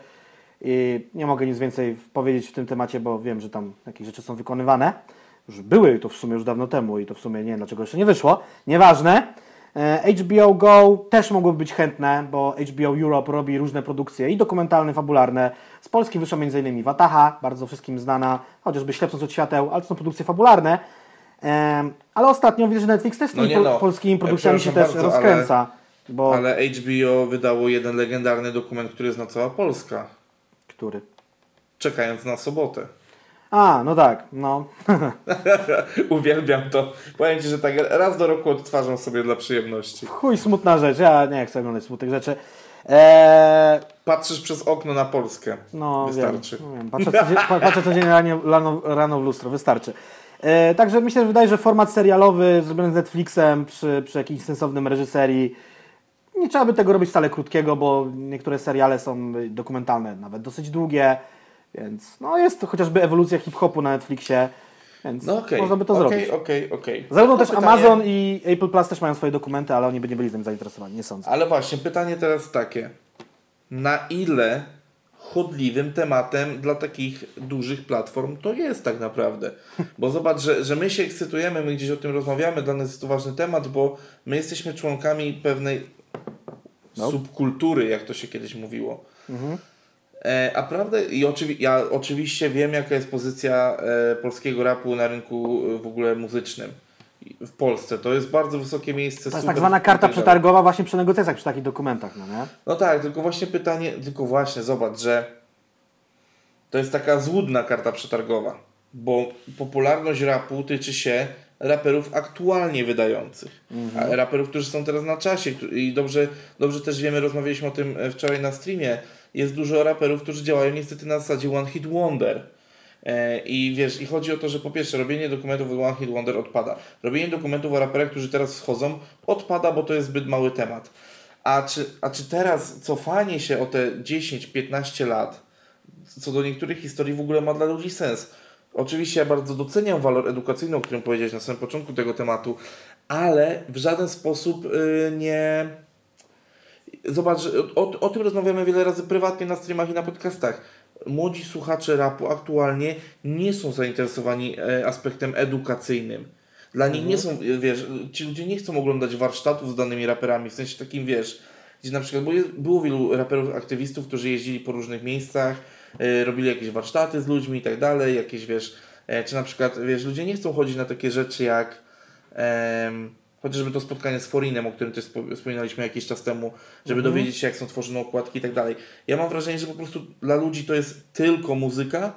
I nie mogę nic więcej powiedzieć w tym temacie, bo wiem, że tam jakieś rzeczy są wykonywane. Już były to w sumie już dawno temu i to w sumie nie wiem dlaczego jeszcze nie wyszło. Nieważne. E, HBO Go też mogłoby być chętne, bo HBO Europe robi różne produkcje i dokumentalne, fabularne. Z Polski wyszła m.in. Wataha, bardzo wszystkim znana, chociażby Ślepnąc od świateł, ale to są produkcje fabularne. Em, ale ostatnio widzę, że Netflix też z No tymi no, polskimi e, produkcjami się też bardzo, rozkręca. Bo... Ale HBO wydało jeden legendarny dokument, który zna cała Polska. Który? Czekając na sobotę. A, no tak, no. Uwielbiam to. Powiem Ci, że tak raz do roku odtwarzam sobie dla przyjemności. Chuj, smutna rzecz. Ja nie chcę oglądać smutnych rzeczy. Eee, Patrzysz przez okno na Polskę. no, Wystarczy. Wiem, no, wiem. Patrzę, codziennie, pa- patrzę codziennie rano, rano, w lustro, wystarczy. E, także myślę, że wydaje, że format serialowy zrobiony z Netflixem przy, przy jakimś sensownym reżyserii. Nie trzeba by tego robić wcale krótkiego, bo niektóre seriale są dokumentalne, nawet dosyć długie. Więc no jest to chociażby ewolucja hip-hopu na Netflixie. Więc No okej. można by to Okej, zrobić. Okej, okej. Zarówno też pytanie- Amazon i Apple Plus też mają swoje dokumenty, ale oni by nie byli tym zainteresowani, nie sądzę. Ale właśnie, pytanie teraz takie. Na ile chodliwym tematem dla takich dużych platform to jest tak naprawdę? Bo zobacz, że, że my się ekscytujemy, my gdzieś o tym rozmawiamy, dla nas jest to ważny temat, bo my jesteśmy członkami pewnej No. subkultury, jak to się kiedyś mówiło. E, a prawda, i oczywi- ja oczywiście wiem, jaka jest pozycja e, polskiego rapu na rynku e, w ogóle muzycznym w Polsce. To jest bardzo wysokie miejsce. To jest tak zwana karta przetargowa właśnie przy negocjacjach, przy takich dokumentach, no nie? no tak, tylko właśnie pytanie, tylko właśnie zobacz, że to jest taka złudna karta przetargowa, bo popularność rapu tyczy się raperów aktualnie wydających, a raperów, którzy są teraz na czasie i dobrze, dobrze też wiemy, rozmawialiśmy o tym e, wczoraj na streamie, jest dużo raperów, którzy działają niestety na zasadzie One Hit Wonder. E, I wiesz, i chodzi o to, że po pierwsze robienie dokumentów o One Hit Wonder odpada. Robienie dokumentów o raperach, którzy teraz wchodzą, odpada, bo to jest zbyt mały temat. A czy, a czy teraz cofanie się o te 10-15 lat, co do niektórych historii w ogóle ma dla ludzi sens? Oczywiście ja bardzo doceniam walor edukacyjny, o którym powiedziałeś na samym początku tego tematu, ale w żaden sposób y, nie... Zobacz, o, o tym rozmawiamy wiele razy prywatnie na streamach i na podcastach. Młodzi słuchacze rapu aktualnie nie są zainteresowani e, aspektem edukacyjnym. Dla nich nie są, e, wiesz, ci ludzie nie chcą oglądać warsztatów z danymi raperami, w sensie takim, wiesz, gdzie na przykład, bo jest, było wielu raperów, aktywistów, którzy jeździli po różnych miejscach, e, robili jakieś warsztaty z ludźmi i tak dalej, jakieś, wiesz, czy na przykład, wiesz, ludzie nie chcą chodzić na takie rzeczy jak em, chociażby to spotkanie z Forinem, o którym też spo- wspominaliśmy jakiś czas temu, żeby dowiedzieć się, jak są tworzone okładki i tak dalej. Ja mam wrażenie, że po prostu dla ludzi to jest tylko muzyka,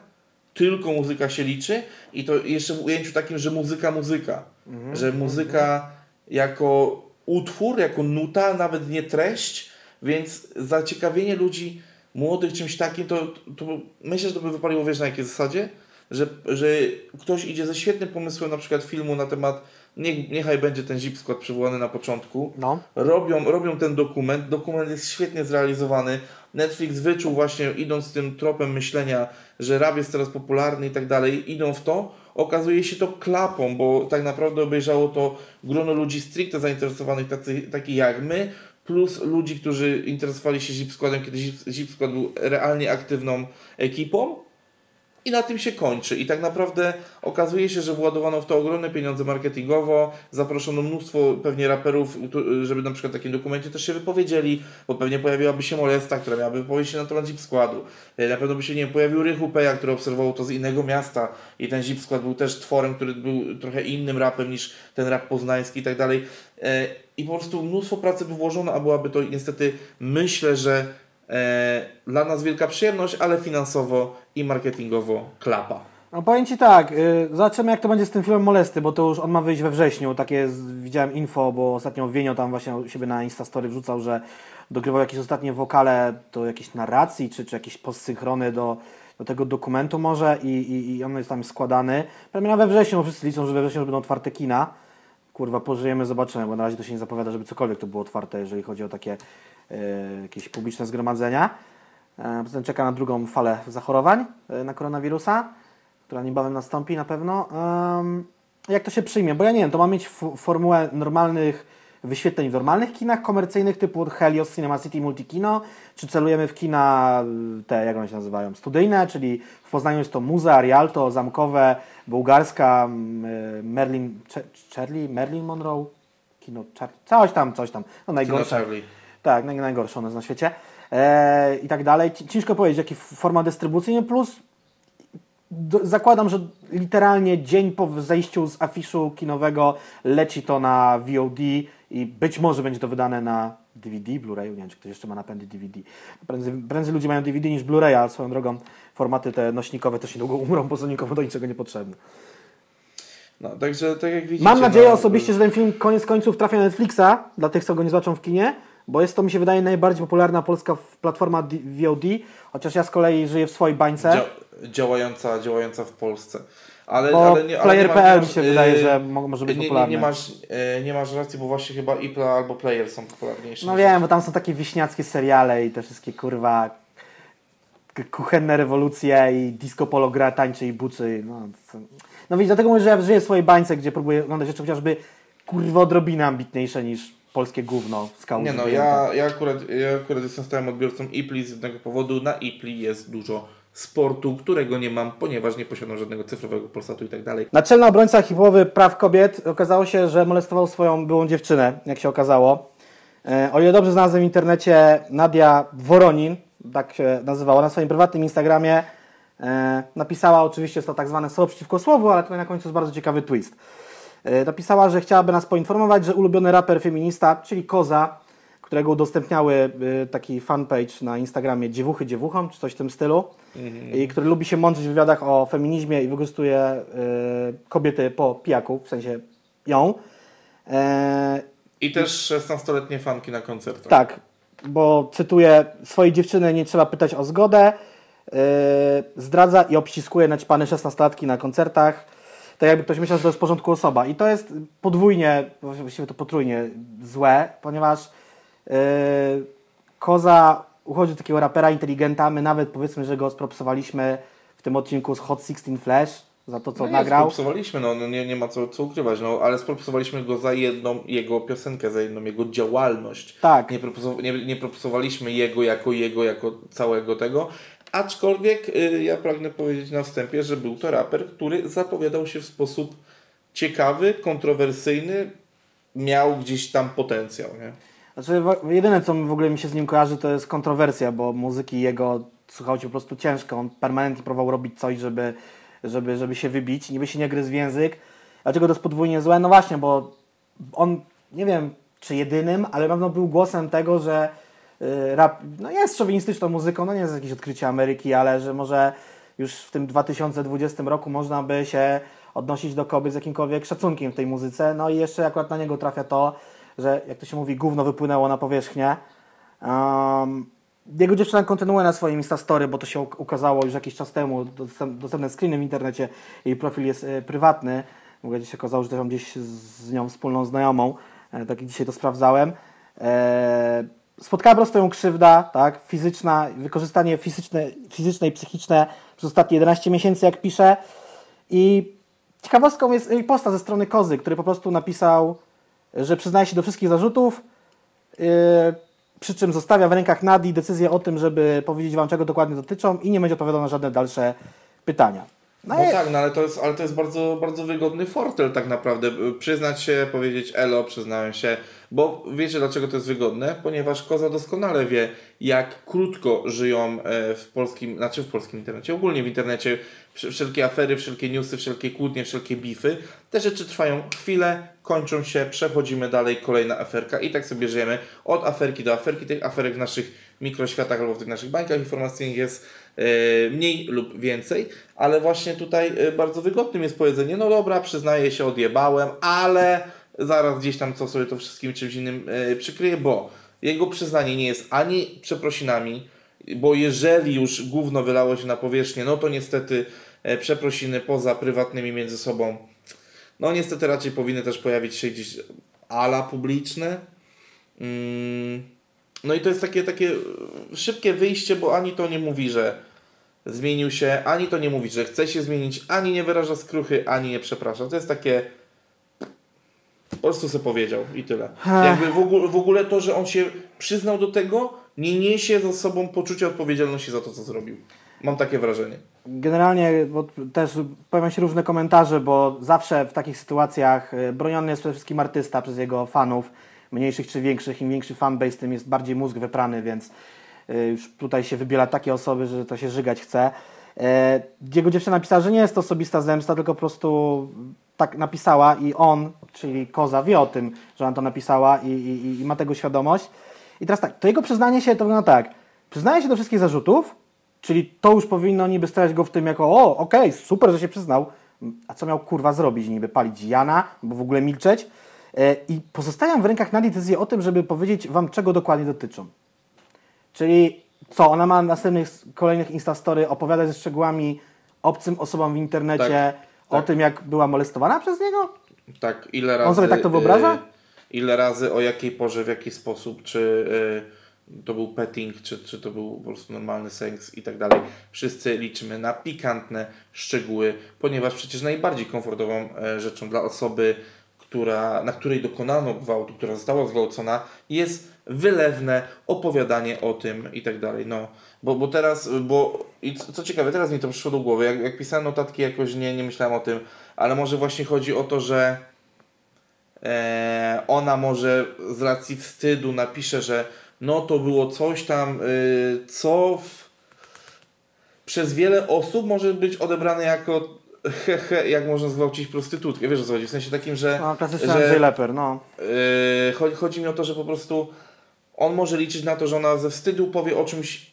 tylko muzyka się liczy i to jeszcze w ujęciu takim, że muzyka, muzyka. Że muzyka jako utwór, jako nuta, nawet nie treść, więc zaciekawienie ludzi młodych czymś takim, to, to myślę, że to by wypaliło, wiesz na jakiej zasadzie? Że, że ktoś idzie ze świetnym pomysłem na przykład filmu na temat, niech, niechaj będzie ten zip skład przywołany na początku, No. robią, robią ten dokument, dokument jest świetnie zrealizowany, Netflix wyczuł właśnie, idąc tym tropem myślenia, że rap jest teraz popularny i tak dalej, idą w to, okazuje się to klapą, bo tak naprawdę obejrzało to grono ludzi stricte zainteresowanych, tacy, takich jak my, plus ludzi, którzy interesowali się Zip Składem, kiedy Zip, Zip Skład był realnie aktywną ekipą, i na tym się kończy. I tak naprawdę okazuje się, że władowano w to ogromne pieniądze marketingowo, zaproszono mnóstwo pewnie raperów, żeby na przykład w takim dokumencie też się wypowiedzieli, bo pewnie pojawiłaby się Molesta, która miałaby wypowiedzieć się na temat Zip Składu. E, Na pewno by się, nie pojawił Rychu Peja, który obserwował to z innego miasta i ten Zip Skład był też tworem, który był trochę innym rapem niż ten rap poznański i tak dalej. E, I po prostu mnóstwo pracy by włożono, a byłaby to niestety, myślę, że dla nas wielka przyjemność, ale finansowo i marketingowo klapa. No powiem Ci tak, y, zobaczymy jak to będzie z tym filmem Molesty, bo to już on ma wyjść we wrześniu, takie widziałem info, bo ostatnio Wienio tam właśnie siebie na Instastory wrzucał, że dogrywał jakieś ostatnie wokale do jakiejś narracji, czy, czy jakieś postsynchrony do, do tego dokumentu może i, i, i on jest tam składany. Premiera we wrześniu, wszyscy liczą, że we wrześniu będą otwarte kina. Kurwa, pożyjemy, zobaczymy, bo na razie to się nie zapowiada, żeby cokolwiek to było otwarte, jeżeli chodzi o takie e, jakieś publiczne zgromadzenia. E, poza tym czeka na drugą falę zachorowań e, na koronawirusa, która niebawem nastąpi na pewno. Jak to się przyjmie? Bo ja nie wiem, to ma mieć formułę normalnych wyświetleń w normalnych kinach komercyjnych typu Helios Cinema City Multikino, czy celujemy w kina y, te, jak one się nazywają, studyjne, czyli w Poznaniu jest to Muza, Rialto, Zamkowe, Bułgarska, y, Merlin, Charlie, Merlin Monroe, kino, Char- coś tam, coś tam, no Kino najgorsze. Charlie. Tak, naj, najgorsze one jest na świecie. E, I tak dalej. Ci- Ciężko powiedzieć, jaki forma dystrybucyjny, plus do, zakładam, że literalnie dzień po zejściu z afiszu kinowego leci to na VOD i być może będzie to wydane na DVD, Blu-ray, nie wiem, czy ktoś jeszcze ma napędy DVD. Prędzej, prędzej ludzie mają DVD niż Blu-ray, a swoją drogą formaty te nośnikowe też niedługo umrą, bo są nikomu do niczego niepotrzebne. No, także tak jak widzicie... Mam nadzieję no, osobiście, że ten film koniec końców trafia na Netflixa, dla tych, co go nie zobaczą w kinie, bo jest to, mi się wydaje, najbardziej popularna polska platforma VOD, chociaż ja z kolei żyję w swojej bańce. Dzia- działająca, działająca w Polsce. Ale, Bo ale nie, nie player.pl mi nie się wydaje, że mo- może być nie, nie, popularny. nie, masz, e, nie masz racji, bo właśnie chyba Ipla albo Player są popularniejsze. No wiem, bo tam są takie wiśniackie seriale i te wszystkie kurwa kuchenne rewolucje i disco polo gra, tańczy i buczy. No, no widzisz, dlatego mówię, że ja żyję w swojej bańce, gdzie próbuję oglądać rzeczy chociażby kurwa odrobinę ambitniejsze niż polskie gówno z kału. Nie no, ja, ja, akurat, ja akurat jestem stałym odbiorcą Ipli z jednego powodu. Na Ipli jest dużo sportu, którego nie mam, ponieważ nie posiadam żadnego cyfrowego polsatu i tak dalej. Naczelny obrońca hip-hopowy praw kobiet okazało się, że molestował swoją byłą dziewczynę, jak się okazało. E, o ile dobrze znalazłem w internecie, Nadia Woronin, tak się nazywała, na swoim prywatnym Instagramie e, napisała, oczywiście jest to tak zwane słowo przeciwko słowu, ale tutaj na końcu jest bardzo ciekawy twist. E, napisała, że chciałaby nas poinformować, że ulubiony raper feminista, czyli Koza, którego udostępniały y, taki fanpage na Instagramie Dziewuchy Dziewuchom, czy coś w tym stylu, i który lubi się mądrzyć w wywiadach o feminizmie i wykorzystuje y, kobiety po pijaku, w sensie ją. E, I też 16-letnie fanki na koncertach. tak, bo cytuję, swojej dziewczyny nie trzeba pytać o zgodę, yy, zdradza i obściskuje naćpane 16-latki na koncertach, tak jakby ktoś myślał, że to jest w porządku osoba. I to jest podwójnie, właściwie to potrójnie złe, ponieważ yy, Koza uchodzi do takiego rapera inteligenta, my nawet powiedzmy, że go spropsowaliśmy w tym odcinku z Hot 16 Flash, za to co no nagrał. Spropsowaliśmy, no, no nie, nie ma co, co ukrywać, no, ale spropsowaliśmy go za jedną jego piosenkę, za jedną jego działalność. Tak. Nie, proposow- nie, nie propsowaliśmy jego jako jego, jako całego tego. Aczkolwiek y, ja pragnę powiedzieć na wstępie, że był to raper, który zapowiadał się w sposób ciekawy, kontrowersyjny, miał gdzieś tam potencjał, nie? Znaczy, jedyne co w ogóle mi się z nim kojarzy, to jest kontrowersja, bo muzyki jego słuchało się po prostu ciężko. On permanentnie próbował robić coś, żeby, żeby, żeby się wybić, niby się nie gryzł w język. Dlaczego to jest podwójnie złe? No właśnie, bo on, nie wiem czy jedynym, ale na pewno był głosem tego, że rap no jest szowinistyczną muzyką, no nie jest jakieś odkrycie Ameryki, ale że może już w tym 2020 roku można by się odnosić do kobiet z jakimkolwiek szacunkiem w tej muzyce. No i jeszcze akurat na niego trafia to, że jak to się mówi, gówno wypłynęło na powierzchnię. Um, jego dziewczyna kontynuuje na swoim Instastory, bo to się uk- ukazało już jakiś czas temu, dostęp- dostępne screeny w internecie, jej profil jest e, prywatny. Ogóle się okazało, że też mam gdzieś z nią wspólną znajomą, e, tak dzisiaj to sprawdzałem. E, spotkała po prostu ją krzywda, tak, fizyczna, wykorzystanie fizyczne, fizyczne i psychiczne przez ostatnie 11 miesięcy, jak pisze. I ciekawostką jest jej posta ze strony Kozy, który po prostu napisał, że przyznaje się do wszystkich zarzutów, yy, przy czym zostawia w rękach Nadi decyzję o tym, żeby powiedzieć Wam, czego dokładnie dotyczą i nie będzie odpowiadał na żadne dalsze pytania. No, No tak, no ale to jest, ale to jest bardzo, bardzo wygodny fortel tak naprawdę. Przyznać się, powiedzieć elo, przyznałem się, bo wiecie dlaczego to jest wygodne? Ponieważ Koza doskonale wie, jak krótko żyją e, w polskim, znaczy w polskim internecie, ogólnie w internecie wsz- wszelkie afery, wszelkie newsy, wszelkie kłótnie, wszelkie bify. Te rzeczy trwają chwilę, kończą się, przechodzimy dalej, kolejna aferka i tak sobie żyjemy od aferki do aferki. Tych aferek w naszych mikroświatach albo w tych naszych bańkach informacyjnych jest e, mniej lub więcej, ale właśnie tutaj e, bardzo wygodnym jest powiedzenie, no dobra, przyznaję się, odjebałem, ale zaraz gdzieś tam co sobie to wszystkim czymś innym e, przykryję, bo jego przyznanie nie jest ani przeprosinami, bo jeżeli już gówno wylało się na powierzchnię, no to niestety e, przeprosiny poza prywatnymi między sobą, no niestety raczej powinny też pojawić się gdzieś ala publiczne. Mm, no i to jest takie, takie e, szybkie wyjście, bo ani to nie mówi, że zmienił się, ani to nie mówi, że chce się zmienić, ani nie wyraża skruchy, ani nie przeprasza. To jest takie po prostu sobie powiedział i tyle. Jakby w ogóle, w ogóle to, że on się przyznał do tego, nie niesie za sobą poczucia odpowiedzialności za to, co zrobił. Mam takie wrażenie. Generalnie bo też pojawiają się różne komentarze, bo zawsze w takich sytuacjach e, broniony jest przede wszystkim artysta przez jego fanów, mniejszych czy większych. Im większy fanbase, tym jest bardziej mózg wyprany, więc e, już tutaj się wybiela takie osoby, że to się żygać chce. E, Jego dziewczyna napisała, że nie jest to osobista zemsta, tylko po prostu tak napisała i on, czyli Koza, wie o tym, że ona to napisała i, i, i ma tego świadomość. I teraz tak, to jego przyznanie się to wygląda tak. Przyznaje się do wszystkich zarzutów, czyli to już powinno niby stawiać go w tym jako o, okej, super, że się przyznał. A co miał kurwa zrobić? Niby palić Jana, bo w ogóle milczeć. E, I pozostają w rękach Nadii decyzje o tym, żeby powiedzieć wam, czego dokładnie dotyczą. Czyli co, ona ma następnych kolejnych Instastory opowiadać ze szczegółami obcym osobom w internecie Tak, o tak. tym, jak była molestowana przez niego? Tak, ile razy. sobie tak to wyobraża? y, ile razy, o jakiej porze, w jaki sposób, czy y, to był petting, czy, czy to był po prostu normalny seks i tak dalej. Wszyscy liczymy na pikantne szczegóły, ponieważ przecież najbardziej komfortową e, rzeczą dla osoby, która, na której dokonano gwałtu, która została zgwałcona, jest wylewne opowiadanie o tym i tak dalej. No, bo, bo teraz, bo i co, co ciekawe, teraz mi to przyszło do głowy. Jak, jak pisałem notatki, jakoś nie, nie myślałem o tym, ale może właśnie chodzi o to, że e, ona może z racji wstydu napisze, że no to było coś tam, y, co w, przez wiele osób może być odebrane jako hehe, jak można zgwałcić prostytutkę. Wiesz o co chodzi? W sensie takim, że, No, klasyczny że Andrzej Leper, no. Yy, chodzi, chodzi mi o to, że po prostu on może liczyć na to, że ona ze wstydu powie o czymś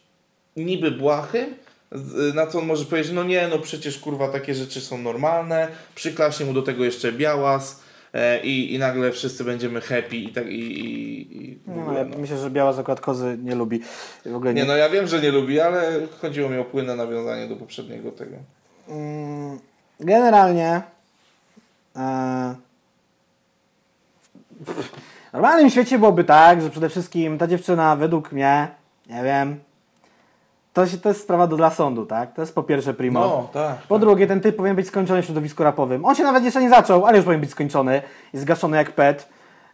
niby błahym, z- na co on może powiedzieć, no nie, no przecież kurwa takie rzeczy są normalne, przyklaśnie mu do tego jeszcze białas e, i, i nagle wszyscy będziemy happy i tak i, i, i no ogóle, ja no. myślę, że Biała Zakład Kozy nie lubi. W ogóle nie. Nie no, ja wiem, że nie lubi, ale chodziło mi o płynne nawiązanie do poprzedniego tego. Mm, Generalnie e, w normalnym świecie byłoby tak, że przede wszystkim ta dziewczyna według mnie, nie wiem, to, się, to jest sprawa do, dla sądu, tak? To jest po pierwsze primo. No, tak. Po drugie, ten typ powinien być skończony w środowisku rapowym. On się nawet jeszcze nie zaczął, ale już powinien być skończony i zgaszony jak pet.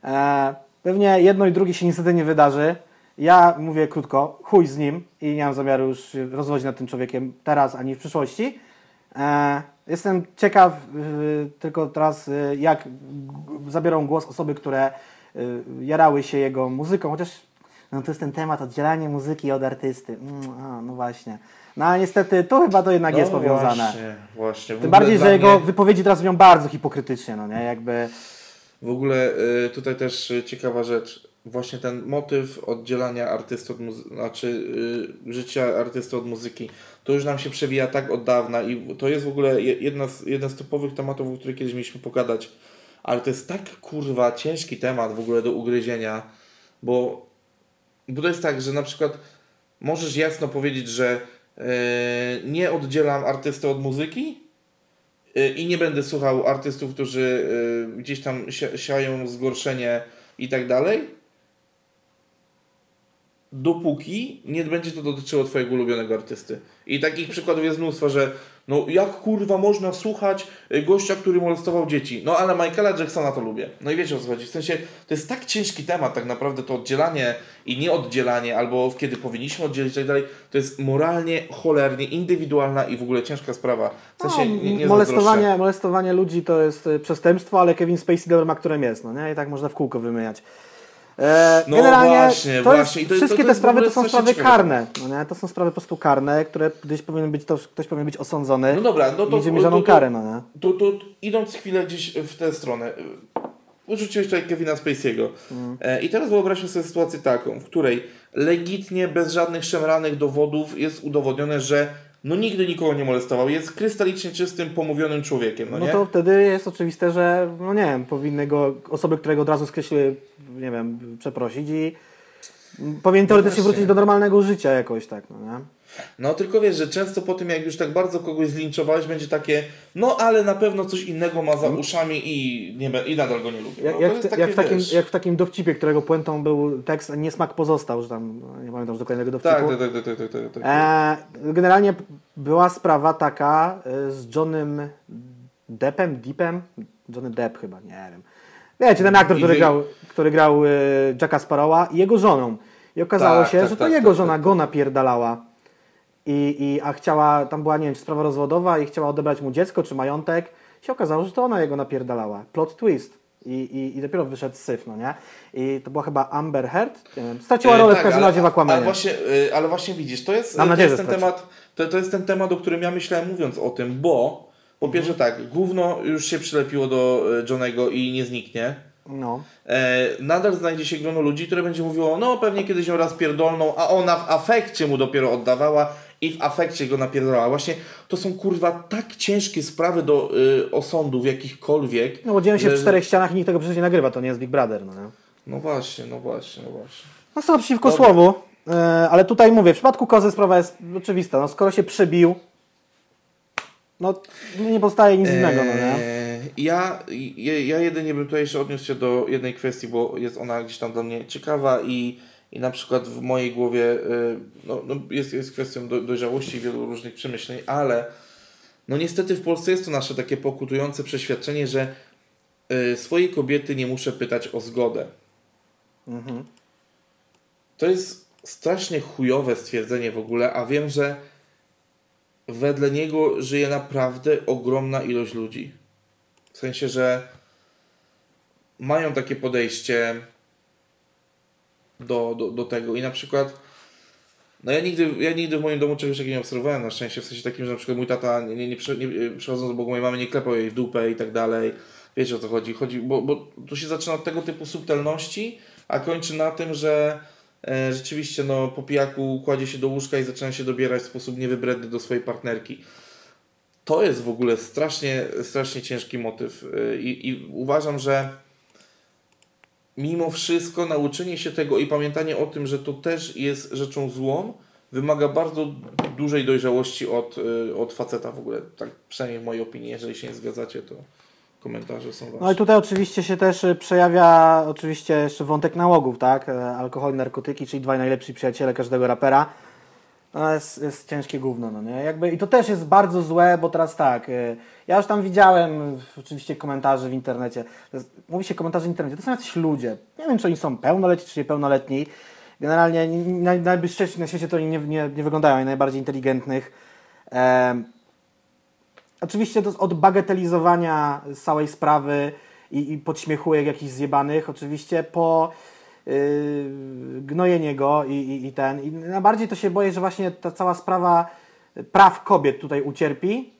E, pewnie jedno i drugie się niestety nie wydarzy. Ja mówię krótko, chuj z nim i nie mam zamiaru już rozwodzić nad tym człowiekiem teraz ani w przyszłości. E, jestem ciekaw y, tylko teraz, y, jak zabiorą głos osoby, które y, jarały się jego muzyką, chociaż no to jest ten temat oddzielanie muzyki od artysty. Mm, a, no właśnie. No ale niestety to chyba to jednak jest powiązane. No Właśnie, właśnie. Tym bardziej, że jego mnie- wypowiedzi teraz brzmią bardzo hipokrytycznie, no nie? Jakby... W ogóle tutaj też ciekawa rzecz. Właśnie ten motyw oddzielania artysty od znaczy y, życia artysty od muzyki, to już nam się przewija tak od dawna i to jest w ogóle je- jedna z, jeden z topowych tematów, o których kiedyś mieliśmy pogadać. Ale to jest tak kurwa ciężki temat w ogóle do ugryzienia, bo, bo to jest tak, że na przykład możesz jasno powiedzieć, że y, nie oddzielam artysty od muzyki, Y, i nie będę słuchał artystów, którzy y, gdzieś tam si- siają zgorszenie i tak dalej, dopóki nie będzie to dotyczyło Twojego ulubionego artysty. I takich przykładów jest mnóstwo, że no jak kurwa można słuchać y, gościa, który molestował dzieci. No ale Michaela Jacksona to lubię. No i wiecie o co chodzi. W sensie to jest tak ciężki temat tak naprawdę to oddzielanie i nieoddzielanie, albo kiedy powinniśmy oddzielić i tak dalej. To jest moralnie, cholernie, indywidualna i w ogóle ciężka sprawa. W sensie no, nie, nie molestowanie, molestowanie ludzi to jest y, przestępstwo, ale Kevin Spacey dobrym aktorem jest, no nie? I tak można w kółko wymieniać. E, No generalnie właśnie, to właśnie. Jest, I to- wszystkie to- to te sprawy to są sprawy karne, no nie? To są sprawy po prostu karne, które gdzieś powinien być, to, ktoś powinien być osądzony No dobra, no to, będzie mierzoną karę, no nie? to, to, idąc chwilę gdzieś w tę stronę. Urzuciłeś tutaj Kevina Spacey'ego. Mm. E, I teraz wyobraźmy sobie sytuację taką, w której legitnie, bez żadnych szemranych dowodów jest udowodnione, że no nigdy nikogo nie molestował. Jest krystalicznie czystym, pomówionym człowiekiem, no, No nie? to wtedy jest oczywiste, że no nie wiem, powinny go osoby, które go od razu skreśliły, nie wiem, przeprosić i powinien teoretycznie właśnie. wrócić do normalnego życia jakoś tak, no nie? No tylko wiesz, że często po tym, jak już tak bardzo kogoś zlinczowałeś, będzie takie, no ale na pewno coś innego ma za uszami i, nie, i nadal go nie lubię. Jak, no, jak, takie, jak, w takim, jak w takim dowcipie, którego puentą był tekst Niesmak pozostał, że tam, no, nie pamiętam dokładnego dowcipu. Tak, tak, tak, tak, tak, tak, tak. E, generalnie była sprawa taka e, z Johnem Deppem, Deepem, Johnny Depp chyba, nie wiem. Wiecie, ten aktor, który grał, który grał e, Jacka Sparrowa i jego żoną. I okazało Tak, się, tak, że to tak, jego tak, żona tak, go napierdalała. I, i, a chciała, tam była, nie wiem, sprawa rozwodowa i chciała odebrać mu dziecko czy majątek. Się okazało, że to ona jego napierdalała. Plot twist. I, i, i dopiero wyszedł syf, no nie? I to była chyba Amber Heard. Nie wiem, straciła E, rolę tak, w każdym ale- razie w Aquamanie. Ale właśnie, e, ale właśnie widzisz, to jest, Mam to jest ten temat, to, to jest ten temat, o którym ja myślałem mówiąc o tym, bo Po pierwsze tak, gówno już się przylepiło do e, Johnego i nie zniknie. No. E, nadal znajdzie się grono ludzi, które będzie mówiło, no pewnie kiedyś ją raz pierdolną, a ona w afekcie mu dopiero oddawała i w afekcie go napierdolała. Właśnie to są kurwa tak ciężkie sprawy do y, osądów jakichkolwiek. No bo dzieją się że- w czterech ścianach i nikt tego przecież nie nagrywa, to nie jest Big Brother, no nie? No właśnie, no właśnie, no właśnie. No są przeciwko Dobra. słowu, e, ale tutaj mówię, w przypadku Kozy sprawa jest oczywista, no skoro się przebił, no nie pozostaje nic innego, no nie? Eee, ja, ja, ja jedynie bym tutaj jeszcze odniósł się do jednej kwestii, bo jest ona gdzieś tam dla mnie ciekawa i, i na przykład w mojej głowie y, no, no jest, jest kwestią do, dojrzałości i wielu różnych przemyśleń, ale no niestety w Polsce jest to nasze takie pokutujące przeświadczenie, że y, swojej kobiety nie muszę pytać o zgodę. Mhm. To jest strasznie chujowe stwierdzenie w ogóle, a wiem, że wedle niego żyje naprawdę ogromna ilość ludzi. W sensie, że mają takie podejście do, do, do tego i na przykład no ja nigdy, ja nigdy w moim domu czegoś takiego nie obserwowałem na szczęście, w sensie takim, że na przykład mój tata nie, nie, nie, nie przechodząc obok mojej mamy nie klepał jej w dupę i tak dalej. Wiecie o co chodzi? chodzi bo, bo tu się zaczyna od tego typu subtelności, a kończy na tym, że e, rzeczywiście no, po pijaku kładzie się do łóżka i zaczyna się dobierać w sposób niewybredny do swojej partnerki. To jest w ogóle strasznie, strasznie ciężki motyw e, i, i uważam, że mimo wszystko nauczenie się tego i pamiętanie o tym, że to też jest rzeczą złą, wymaga bardzo dużej dojrzałości od, y, od faceta w ogóle. Tak przynajmniej w mojej opinii. Jeżeli się nie zgadzacie, to komentarze są wasze. No i tutaj oczywiście się też y, przejawia oczywiście jeszcze wątek nałogów, tak? E, Alkohol, narkotyki, czyli dwaj najlepsi przyjaciele każdego rapera. No jest, jest ciężkie gówno, no nie? Jakby, I to też jest bardzo złe, bo teraz tak, y, ja już tam widziałem oczywiście komentarze w internecie. Jest, mówi się komentarze w internecie, to są jacyś ludzie. Nie wiem, czy oni są pełnoletni, czy niepełnoletni. Generalnie naj, najbliżsi na świecie to oni nie, nie, nie wyglądają, najbardziej inteligentnych. Em, Oczywiście to od bagatelizowania całej sprawy i, i podśmiechujek jakichś zjebanych, oczywiście po gnojenie go i, i, i ten. I najbardziej to się boję, że właśnie ta cała sprawa praw kobiet tutaj ucierpi,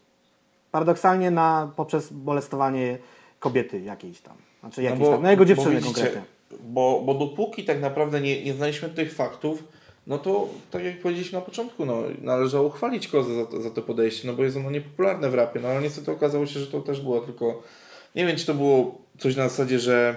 paradoksalnie na, poprzez molestowanie kobiety jakiejś tam. Znaczy jakiejś tam, no jego dziewczyny bo widzicie, konkretnie. Bo, bo dopóki tak naprawdę nie, nie znaliśmy tych faktów, no to tak jak powiedzieliśmy na początku, no, należało chwalić Kozę za, to- za to podejście, no bo jest ono niepopularne w rapie, no ale niestety okazało się, że to też było tylko, nie wiem czy to było coś na zasadzie, że,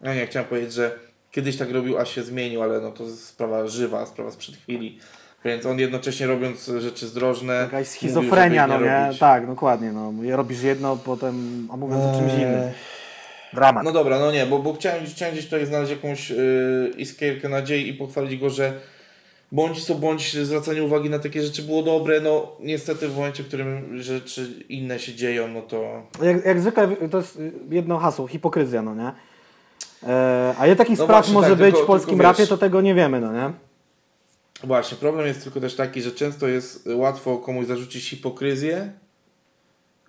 no nie, chciałem powiedzieć, że kiedyś tak robił, a się zmienił, ale no to jest sprawa żywa, sprawa sprzed chwili, więc on jednocześnie robiąc rzeczy zdrożne, Jakaś mówił, schizofrenia, żeby no nie? robić. Tak, dokładnie. No. Robisz jedno, potem, a mówiąc o czymś Eee, innym. Dramat. No dobra, no nie, bo, bo chciałem, chciałem gdzieś tutaj znaleźć jakąś yy, iskierkę nadziei i pochwalić go, że bądź co bądź zwracanie uwagi na takie rzeczy było dobre, no niestety w momencie, w którym rzeczy inne się dzieją, no to... Jak, jak zwykle to jest jedno hasło, hipokryzja, no nie? E, a ile takich No spraw właśnie, może tak, być tylko- w polskim tylko rapie, wiesz- to tego nie wiemy, no nie? Właśnie, problem jest tylko też taki, że często jest łatwo komuś zarzucić hipokryzję,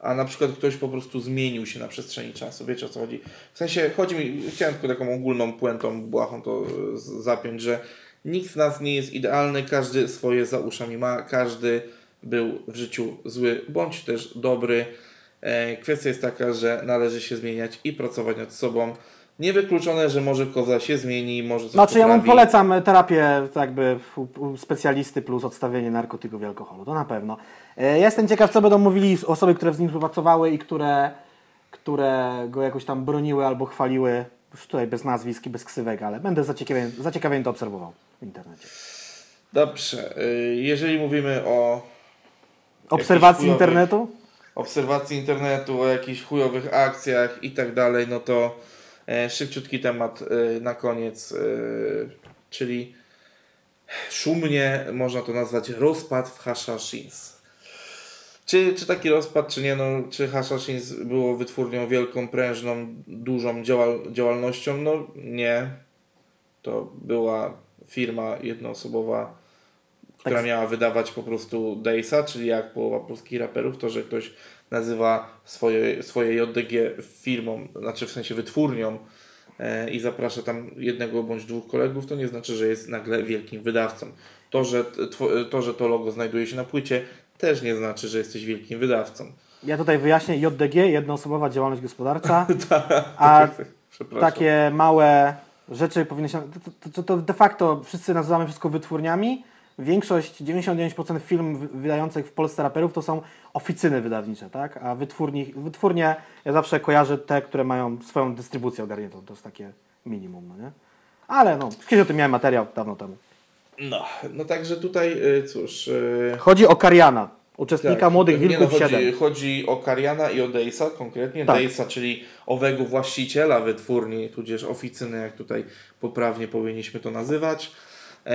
a na przykład ktoś po prostu zmienił się na przestrzeni czasu. Wiecie o co chodzi? W sensie, chodzi mi, chciałem tylko taką ogólną puentą, błahą to zapiąć, że nikt z nas nie jest idealny, każdy swoje za uszami ma, każdy był w życiu zły, bądź też dobry. E, Kwestia jest taka, że należy się zmieniać i pracować nad sobą. Niewykluczone, że może koza się zmieni, może coś Znaczy ja mu poprawi. polecam terapię tak jakby u, specjalisty plus odstawienie narkotyków i alkoholu, to na pewno. E, ja jestem ciekaw, co będą mówili osoby, które z nim współpracowały i które, które go jakoś tam broniły albo chwaliły. Już tutaj bez nazwisk i bez ksywek, ale będę zaciekawiony to obserwował w internecie. Dobrze, y, jeżeli mówimy o Obserwacji chujowych- internetu? obserwacji internetu, o jakichś chujowych akcjach i tak dalej, no to e, szybciutki temat e, na koniec, e, czyli szumnie można to nazwać rozpad w Hashashins. Czy, czy taki rozpad, czy nie, no, czy Hashashins było wytwórnią wielką, prężną, dużą działal, działalnością? No nie. To była firma jednoosobowa, która Tak. miała wydawać po prostu Daysa, czyli jak połowa polskich raperów, to, że ktoś nazywa swoje, swoje JDG firmą, znaczy w sensie wytwórnią e, i zaprasza tam jednego bądź dwóch kolegów, to nie znaczy, że jest nagle wielkim wydawcą. To że, to, że to logo znajduje się na płycie, też nie znaczy, że jesteś wielkim wydawcą. Ja tutaj wyjaśnię, JDG, jednoosobowa działalność gospodarcza, Tak, a Przepraszam. takie małe rzeczy powinny się... To, to, to de facto wszyscy nazywamy wszystko wytwórniami. Większość, 99% film wy- wydających w Polsce raperów to są oficyny wydawnicze, tak? A wytwórni, wytwórnie, ja zawsze kojarzę te, które mają swoją dystrybucję ogarniętą. To jest takie minimum, no nie? Ale no, kiedyś o tym miałem materiał dawno temu. No, no także tutaj, y, cóż... y, Chodzi o Kariana, uczestnika tak, Młodych nie Wilków no, chodzi, 7. chodzi o Kariana i o Dejsa konkretnie. Tak. Dejsa, czyli owego właściciela wytwórni, tudzież oficyny, jak tutaj poprawnie powinniśmy to nazywać. E,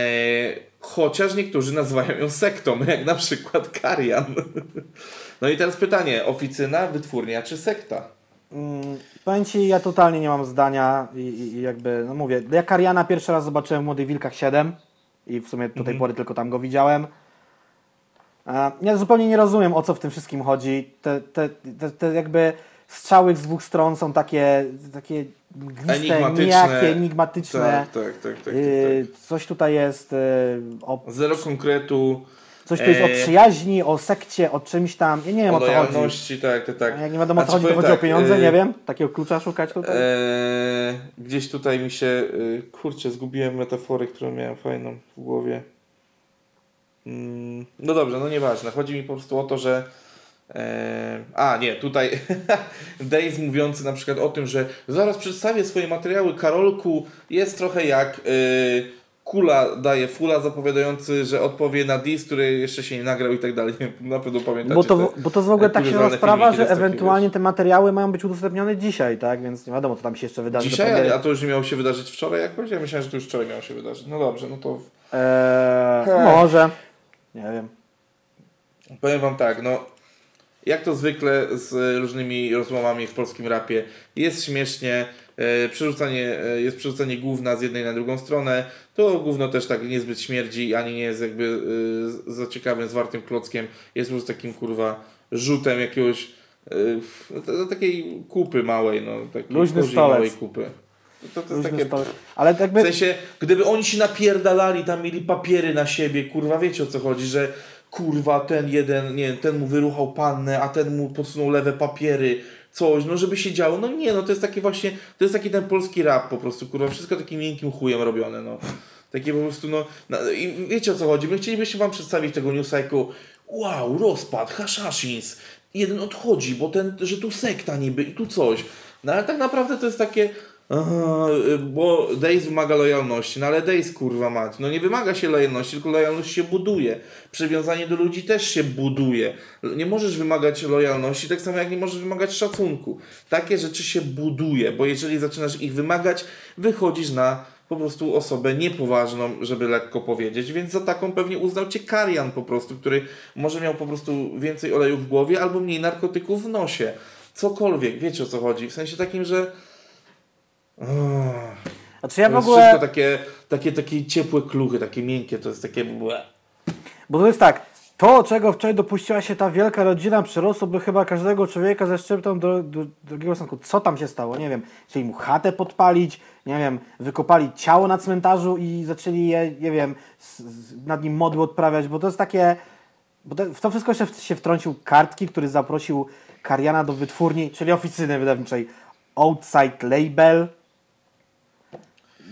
chociaż niektórzy nazywają ją sektą, jak na przykład Karian. No i teraz pytanie, oficyna, wytwórnia czy sekta? Mm, Powiem Ci, ja totalnie nie mam zdania i, i jakby, no mówię, ja Kariana pierwszy raz zobaczyłem w Młodych Wilkach 7 i w sumie do tej pory tylko tam go widziałem. E, Ja zupełnie nie rozumiem, o co w tym wszystkim chodzi. Te, te, te, te jakby strzały z dwóch stron są takie, takie mgliste, Enigmatyczne. nijakie, enigmatyczne. Tak, tak, tak. tak, tak, Yy, tak. Coś tutaj jest yy, o, Zero konkretu, coś tu jest o Eee. przyjaźni, o sekcie, o czymś tam. Ja nie wiem o o co chodzi. tak, tak, tak. Jak nie wiadomo o co chodzi, to chodzi o tak, pieniądze, yy, nie wiem. Takiego klucza szukać tutaj. Eee, gdzieś tutaj mi się, y, kurczę, zgubiłem metafory, którą miałem fajną w głowie. Mm, no dobrze, no nieważne. Chodzi mi po prostu o to, że a nie, tutaj Days mówiący na przykład o tym, że zaraz przedstawię swoje materiały Karolku jest trochę jak y, Kula daje Fula zapowiadający, że odpowie na diss, który jeszcze się nie nagrał i tak dalej. Na pewno pamiętacie Bo to, te- bo to w ogóle tak się sprawa, że ewentualnie te materiały mają być udostępnione dzisiaj, tak? Więc nie wiadomo, co tam się jeszcze wydarzy. Dzisiaj, a to już nie miało się wydarzyć wczoraj jakoś? Ja myślałem, że to już wczoraj miało się wydarzyć. No dobrze, no to Eee, może. Nie wiem. powiem wam tak, no jak to zwykle z różnymi rozmowami w polskim rapie, jest śmiesznie, e, przerzucanie, e, jest przerzucanie gówna z jednej na drugą stronę, to gówno też tak niezbyt śmierdzi, ani nie jest jakby e, za ciekawym, zwartym klockiem, jest po prostu takim kurwa rzutem jakiegoś e, no, takiej kupy małej, no takiej Luźny koziej stolec. małej kupy. To, to jest takie. Ale tak W jakby. sensie, gdyby oni się napierdalali, tam mieli papiery na siebie, kurwa, wiecie o co chodzi, że kurwa, ten jeden, nie ten mu wyruchał pannę, a ten mu podsunął lewe papiery, coś, no żeby się działo. No nie, no to jest taki właśnie, to jest taki ten polski rap po prostu, kurwa, wszystko takim miękkim chujem robione, no. Takie po prostu, no, no i wiecie o co chodzi, my chcielibyśmy wam przedstawić tego newsa jako wow, rozpad, haszaszins, jeden odchodzi, bo ten, że tu sekta niby i tu coś. No ale tak naprawdę to jest takie, aha, y, bo Days wymaga lojalności, no ale Days kurwa mać, no nie wymaga się lojalności, tylko lojalność się buduje. Przywiązanie do ludzi też się buduje. Nie możesz wymagać lojalności, tak samo jak nie możesz wymagać szacunku. Takie rzeczy się buduje, bo jeżeli zaczynasz ich wymagać, wychodzisz na po prostu osobę niepoważną, żeby lekko powiedzieć, więc za taką pewnie uznał cię Karian po prostu, który może miał po prostu więcej oleju w głowie albo mniej narkotyków w nosie. Cokolwiek, wiecie o co chodzi. W sensie takim, że Uff, Znaczy ja to w jest ogóle. wszystko takie, takie, takie ciepłe kluchy, takie miękkie, to jest takie... Bo to jest tak. To, czego wczoraj dopuściła się ta wielka rodzina, przerosłoby chyba każdego człowieka ze szczyptą do, do drugiego stosunku. Co tam się stało? Nie wiem. Chcieli mu chatę podpalić, nie wiem, wykopali ciało na cmentarzu i zaczęli je, nie wiem, s, s, nad nim modły odprawiać, bo to jest takie. Bo to, w to wszystko się, się wtrącił Kartki, który zaprosił Kariana do wytwórni, czyli oficyny wydawniczej Outside Label.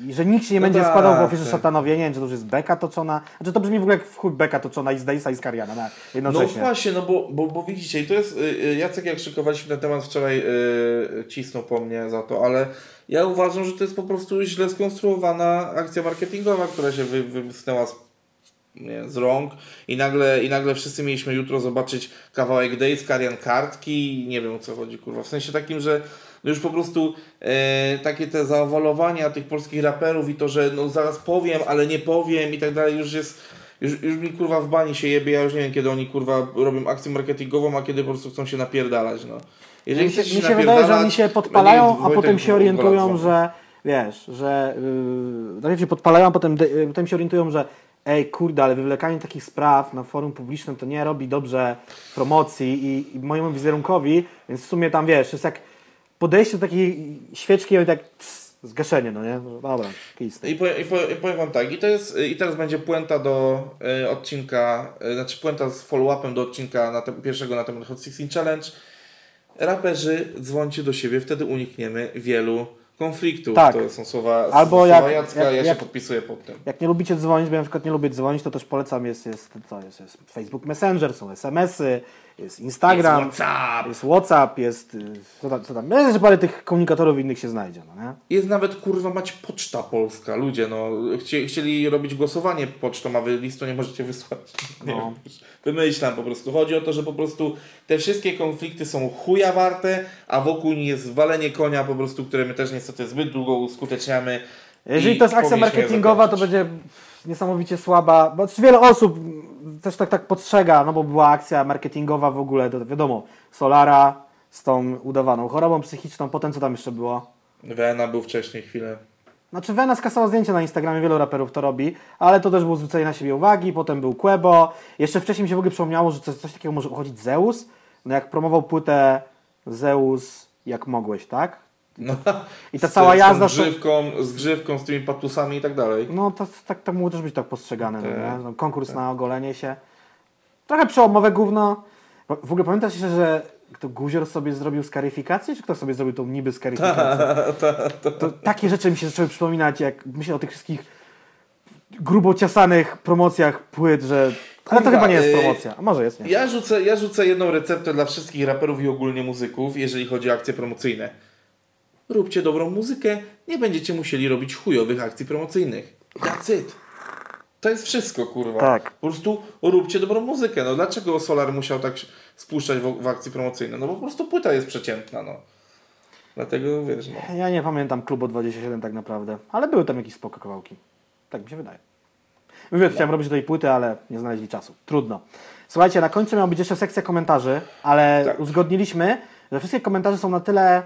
I że nikt się nie No będzie tak, składał w ofierze tak. szatanowie, nie wiem, czy to już jest beka toczona. Znaczy to brzmi w ogóle jak w chuj beka toczona i z Dejsa i z Kariana na No jednocześnie. właśnie, no bo, bo, bo widzicie, i to jest, y, y, Jacek jak szykowaliśmy ten temat wczoraj y, cisnął po mnie za to, ale ja uważam, że to jest po prostu źle skonstruowana akcja marketingowa, która się wy, z, nie, z rąk i nagle, i nagle wszyscy mieliśmy jutro zobaczyć kawałek Days, Karian kartki i nie wiem o co chodzi, kurwa, w sensie takim, że no już po prostu e, takie te zaowalowania tych polskich raperów i to, że no zaraz powiem, ale nie powiem i tak dalej, już jest już, już mi kurwa w bani się jebie, ja już nie wiem kiedy oni kurwa robią akcję marketingową, a kiedy po prostu chcą się napierdalać, no. Jeżeli mi się, mi się wydaje, że oni się podpalają, a potem się orientują, że wiesz, że yy, najpierw się podpalają, a potem, yy, potem się orientują, że ej kurde, ale wywlekanie takich spraw na forum publicznym to nie robi dobrze promocji i, i mojemu wizerunkowi, więc w sumie tam wiesz, jest jak podejście do takiej świeczki i tak cs, zgaszenie, no nie? No, Dobra, tym. I, powiem, i, powiem, I powiem wam tak, i, to jest, i teraz będzie puenta do e, odcinka, e, znaczy puenta z follow-upem do odcinka na te, pierwszego na temat Hot 16 Challenge. Raperzy, dzwońcie do siebie, wtedy unikniemy wielu konfliktów. Tak. To są słowa, Albo słowa jak- Jacka, jak- ja jak- się podpisuję pod tym. Jak nie lubicie dzwonić, bo ja na przykład nie lubię dzwonić, to też polecam, jest, jest, co jest, jest Facebook Messenger, są SMS-y, jest Instagram, Jest WhatsApp! jest WhatsApp, jest, y, co tam, co tam. Myślę, że parę tych komunikatorów innych się znajdzie, no nie? Jest nawet kurwa mać poczta polska. Ludzie, no, chcie, chcieli robić głosowanie pocztą, a wy listu nie możecie wysłać. Nie No. wymyślam po prostu. Chodzi o to, że po prostu te wszystkie konflikty są chuja warte, a wokół nich jest walenie konia po prostu, które my też niestety zbyt długo uskuteczniamy. Jeżeli to jest akcja marketingowa, to będzie niesamowicie słaba, bo wiele osób też tak, tak postrzega, no bo była akcja marketingowa w ogóle, to wiadomo, Solara z tą udawaną chorobą psychiczną, potem co tam jeszcze było? Wena był wcześniej chwilę. Znaczy Vena skasała zdjęcia na Instagramie, wielu raperów to robi, ale to też było zwrócenie na siebie uwagi, potem był Quebo, jeszcze wcześniej mi się w ogóle przypomniało, że coś, coś takiego może uchodzić Zeus, no jak promował płytę Zeus jak mogłeś, tak? No, I ta z- cała z jazda... tą grzywką, z grzywką, z tymi patusami i tak dalej. No to tak, tak mogło też być tak postrzegane, no, Tak, nie? No, konkurs na ogolenie się. Trochę przełomowe gówno. W ogóle pamiętasz jeszcze, że to Guzior sobie zrobił skaryfikację, czy kto sobie zrobił tą niby skaryfikację? To takie rzeczy mi się zaczęły przypominać, jak myślę o tych wszystkich grubo ciasanych promocjach płyt, że... Ale to chyba nie jest y, promocja, a może jest, nie? Ja rzucę, ja rzucę jedną receptę dla wszystkich raperów i ogólnie muzyków, jeżeli chodzi o akcje promocyjne. Róbcie dobrą muzykę, nie będziecie musieli robić chujowych akcji promocyjnych. That's it. To jest wszystko, kurwa. Tak. Po prostu róbcie dobrą muzykę. No dlaczego Solar musiał tak spuszczać w, w akcji promocyjne? No bo po prostu płyta jest przeciętna, no. Dlatego, wiesz, no. Ja nie pamiętam Klubo 27 tak naprawdę, ale były tam jakieś spoko kawałki. Tak mi się wydaje. Mówię, chciałem robić do tej płyty, ale nie znaleźli czasu. Trudno. Słuchajcie, na końcu miała być jeszcze sekcja komentarzy, ale Tak. uzgodniliśmy, że wszystkie komentarze są na tyle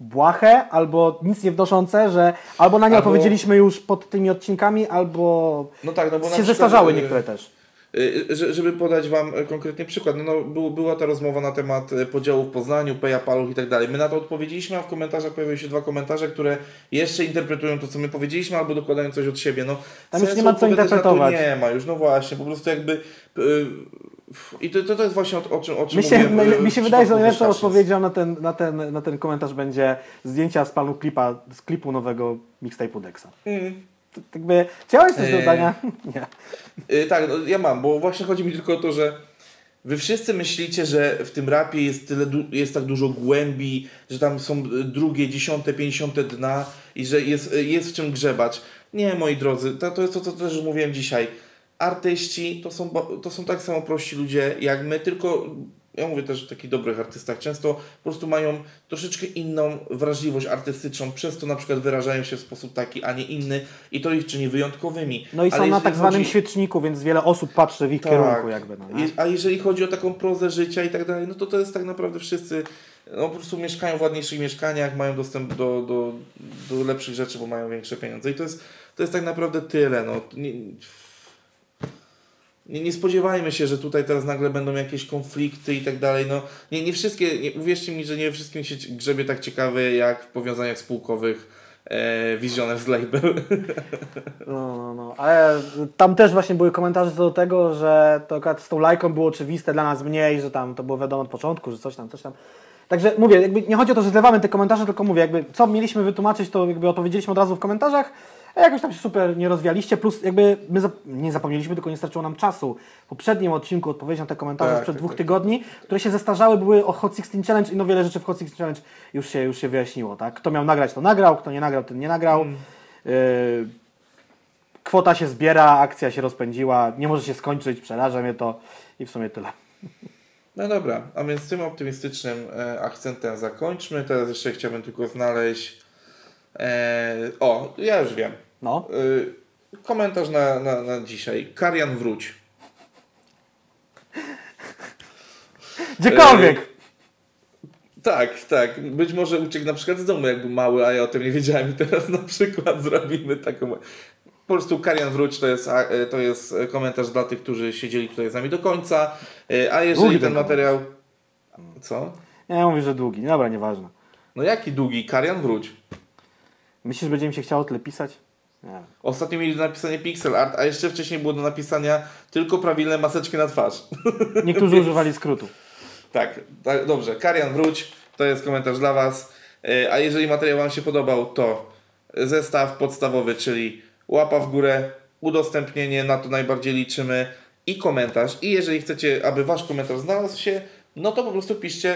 błahe albo nic nie wnoszące, że albo na nie Albo- odpowiedzieliśmy już pod tymi odcinkami, albo No tak, no bo się przykład, zestarzały y, niektóre też. Y, że- Żeby podać Wam y, konkretnie przykład, no, no był, była ta rozmowa na temat y, podziału w Poznaniu, Peja Paluch i tak dalej. My na to odpowiedzieliśmy, a w komentarzach pojawiły się dwa komentarze, które jeszcze interpretują to, co my powiedzieliśmy, albo dokładają coś od siebie. No, Tam już nie ma co interpretować. Nie ma już, no właśnie, po prostu jakby... I to, to, to jest właśnie o, o czym, o czym Mi się, mi się wydaje, że najlepszą odpowiedzią na ten, na, ten, na ten komentarz będzie zdjęcia z planu klipa, z klipu nowego mixtape'u Dexa. Mm. Tak jakby, chciałeś coś Eee. dodania? Nie. Y, tak, no, ja mam, bo właśnie chodzi mi tylko o to, że wy wszyscy myślicie, że w tym rapie jest, tyle, jest tak dużo głębi, że tam są drugie, dziesiąte, pięćdziesiąte dna i że jest, jest w czym grzebać. Nie, moi drodzy, to, to jest to, co też mówiłem dzisiaj. Artyści to są, to są tak samo prości ludzie jak my, tylko ja mówię też o takich dobrych artystach, często po prostu mają troszeczkę inną wrażliwość artystyczną, przez to na przykład wyrażają się w sposób taki, a nie inny i to ich czyni wyjątkowymi. No i są na tak zwanym chodzi- świeczniku, więc wiele osób patrzy w ich kierunku jakby. No, nie? A jeżeli chodzi o taką prozę życia i tak dalej, no to to jest tak naprawdę wszyscy no, po prostu mieszkają w ładniejszych mieszkaniach, mają dostęp do, do, do lepszych rzeczy, bo mają większe pieniądze. I to jest, to jest tak naprawdę tyle. No. Nie, nie, nie spodziewajmy się, że tutaj teraz nagle będą jakieś konflikty i tak dalej. No, nie, nie wszystkie, nie, uwierzcie mi, że nie wszystkim się grzebie tak ciekawy jak w powiązaniach spółkowych e, Visioner z Label. No, no, no. Ale tam też właśnie były komentarze co do tego, że to akurat z tą lajką było oczywiste dla nas mniej, że tam to było wiadomo od początku, że coś tam, coś tam. Także mówię, jakby nie chodzi o to, że zlewamy te komentarze, tylko mówię, jakby co mieliśmy wytłumaczyć, to jakby odpowiedzieliśmy od razu w komentarzach, a jakoś tam się super nie rozwialiście, plus jakby my zap nie zapomnieliśmy, tylko nie starczyło nam czasu. W poprzednim odcinku odpowiedzi na te komentarze Tak, sprzed tak, dwóch tak. tygodni, które się zestarzały, były o Hot 16 Challenge i no wiele rzeczy w Hot 16 Challenge już się, już się wyjaśniło, tak? Kto miał nagrać, to nagrał, kto nie nagrał, ten nie nagrał. Mm. Yy, kwota się zbiera, akcja się rozpędziła, nie może się skończyć, przeraża mnie to i w sumie tyle. No dobra, a więc tym optymistycznym e, akcentem zakończmy. Teraz jeszcze chciałbym tylko znaleźć. E, o, ja już wiem. No, E, komentarz na, na, na dzisiaj. Karian wróć. gdziekolwiek! Tak, tak. Być może uciekł na przykład z domu, jakby mały, a ja o tym nie wiedziałem. I teraz na przykład zrobimy taką. Po prostu Karian wróć to jest, e, to jest komentarz dla tych, którzy siedzieli tutaj z nami do końca. E, A jeżeli Długi ten materiał. Co? Ja mówię, że długi, dobra, nieważne. No jaki długi? Karian wróć. Myślisz, że będzie mi się chciało tyle pisać? Ostatnio mieli do napisania pixel art, a jeszcze wcześniej było do napisania tylko prawilne maseczki na twarz. Niektórzy używali skrótu. tak, tak, dobrze. Karian, wróć. To jest komentarz dla Was. E, A jeżeli materiał Wam się podobał, to zestaw podstawowy, czyli łapa w górę, udostępnienie, na to najbardziej liczymy i komentarz. I jeżeli chcecie, aby Wasz komentarz znalazł się, no to po prostu piszcie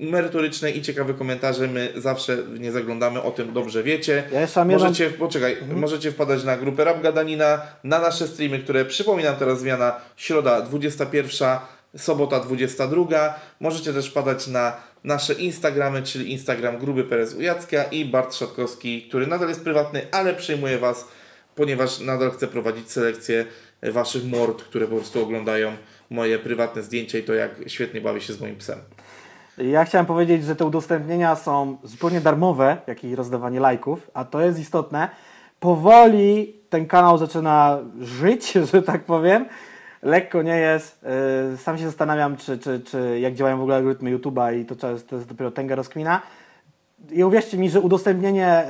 merytoryczne i ciekawe komentarze. My zawsze nie zaglądamy, o tym dobrze wiecie. Ja mam jedną- Możecie, poczekaj, możecie wpadać na grupę Rap Gadanina, na nasze streamy, które przypominam teraz zmiana, środa 21, sobota 22. Możecie też wpadać na nasze Instagramy, czyli Instagram Gruby Perez Ujacka i Bart Szatkowski, który nadal jest prywatny, ale przyjmuje Was, ponieważ nadal chcę prowadzić selekcję Waszych mord, które po prostu oglądają moje prywatne zdjęcia i to jak świetnie bawię się z moim psem. Ja chciałem powiedzieć, że te udostępnienia są zupełnie darmowe, jak i rozdawanie lajków, a to jest istotne. Powoli ten kanał zaczyna żyć, że tak powiem. Lekko nie jest. Yy, Sam się zastanawiam, czy, czy, czy jak działają w ogóle algorytmy YouTube'a i to, to jest dopiero tęga rozkmina. I uwierzcie mi, że udostępnienie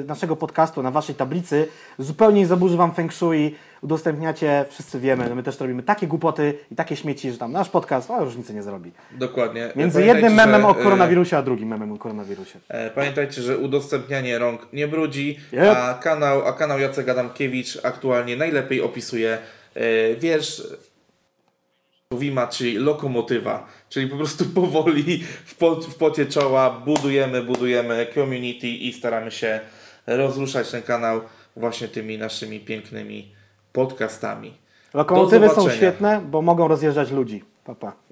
y, naszego podcastu na waszej tablicy zupełnie nie zaburzy wam feng shui. Udostępniacie, wszyscy wiemy, no my też robimy takie głupoty i takie śmieci, że tam nasz podcast o, różnicy nie zrobi. Dokładnie. Między Pamiętajcie, jednym memem że, o e, koronawirusie, a drugim memem o koronawirusie. E, Pamiętajcie, że udostępnianie rąk nie brudzi, Yep. a, kanał, a kanał Jacek Adamkiewicz aktualnie najlepiej opisuje e, wiersz Wima, czyli lokomotywa, czyli po prostu powoli w, po, w pocie czoła budujemy, budujemy community i staramy się rozruszać ten kanał właśnie tymi naszymi pięknymi podcastami. Lokomotywy są świetne, bo mogą rozjeżdżać ludzi. Pa, pa.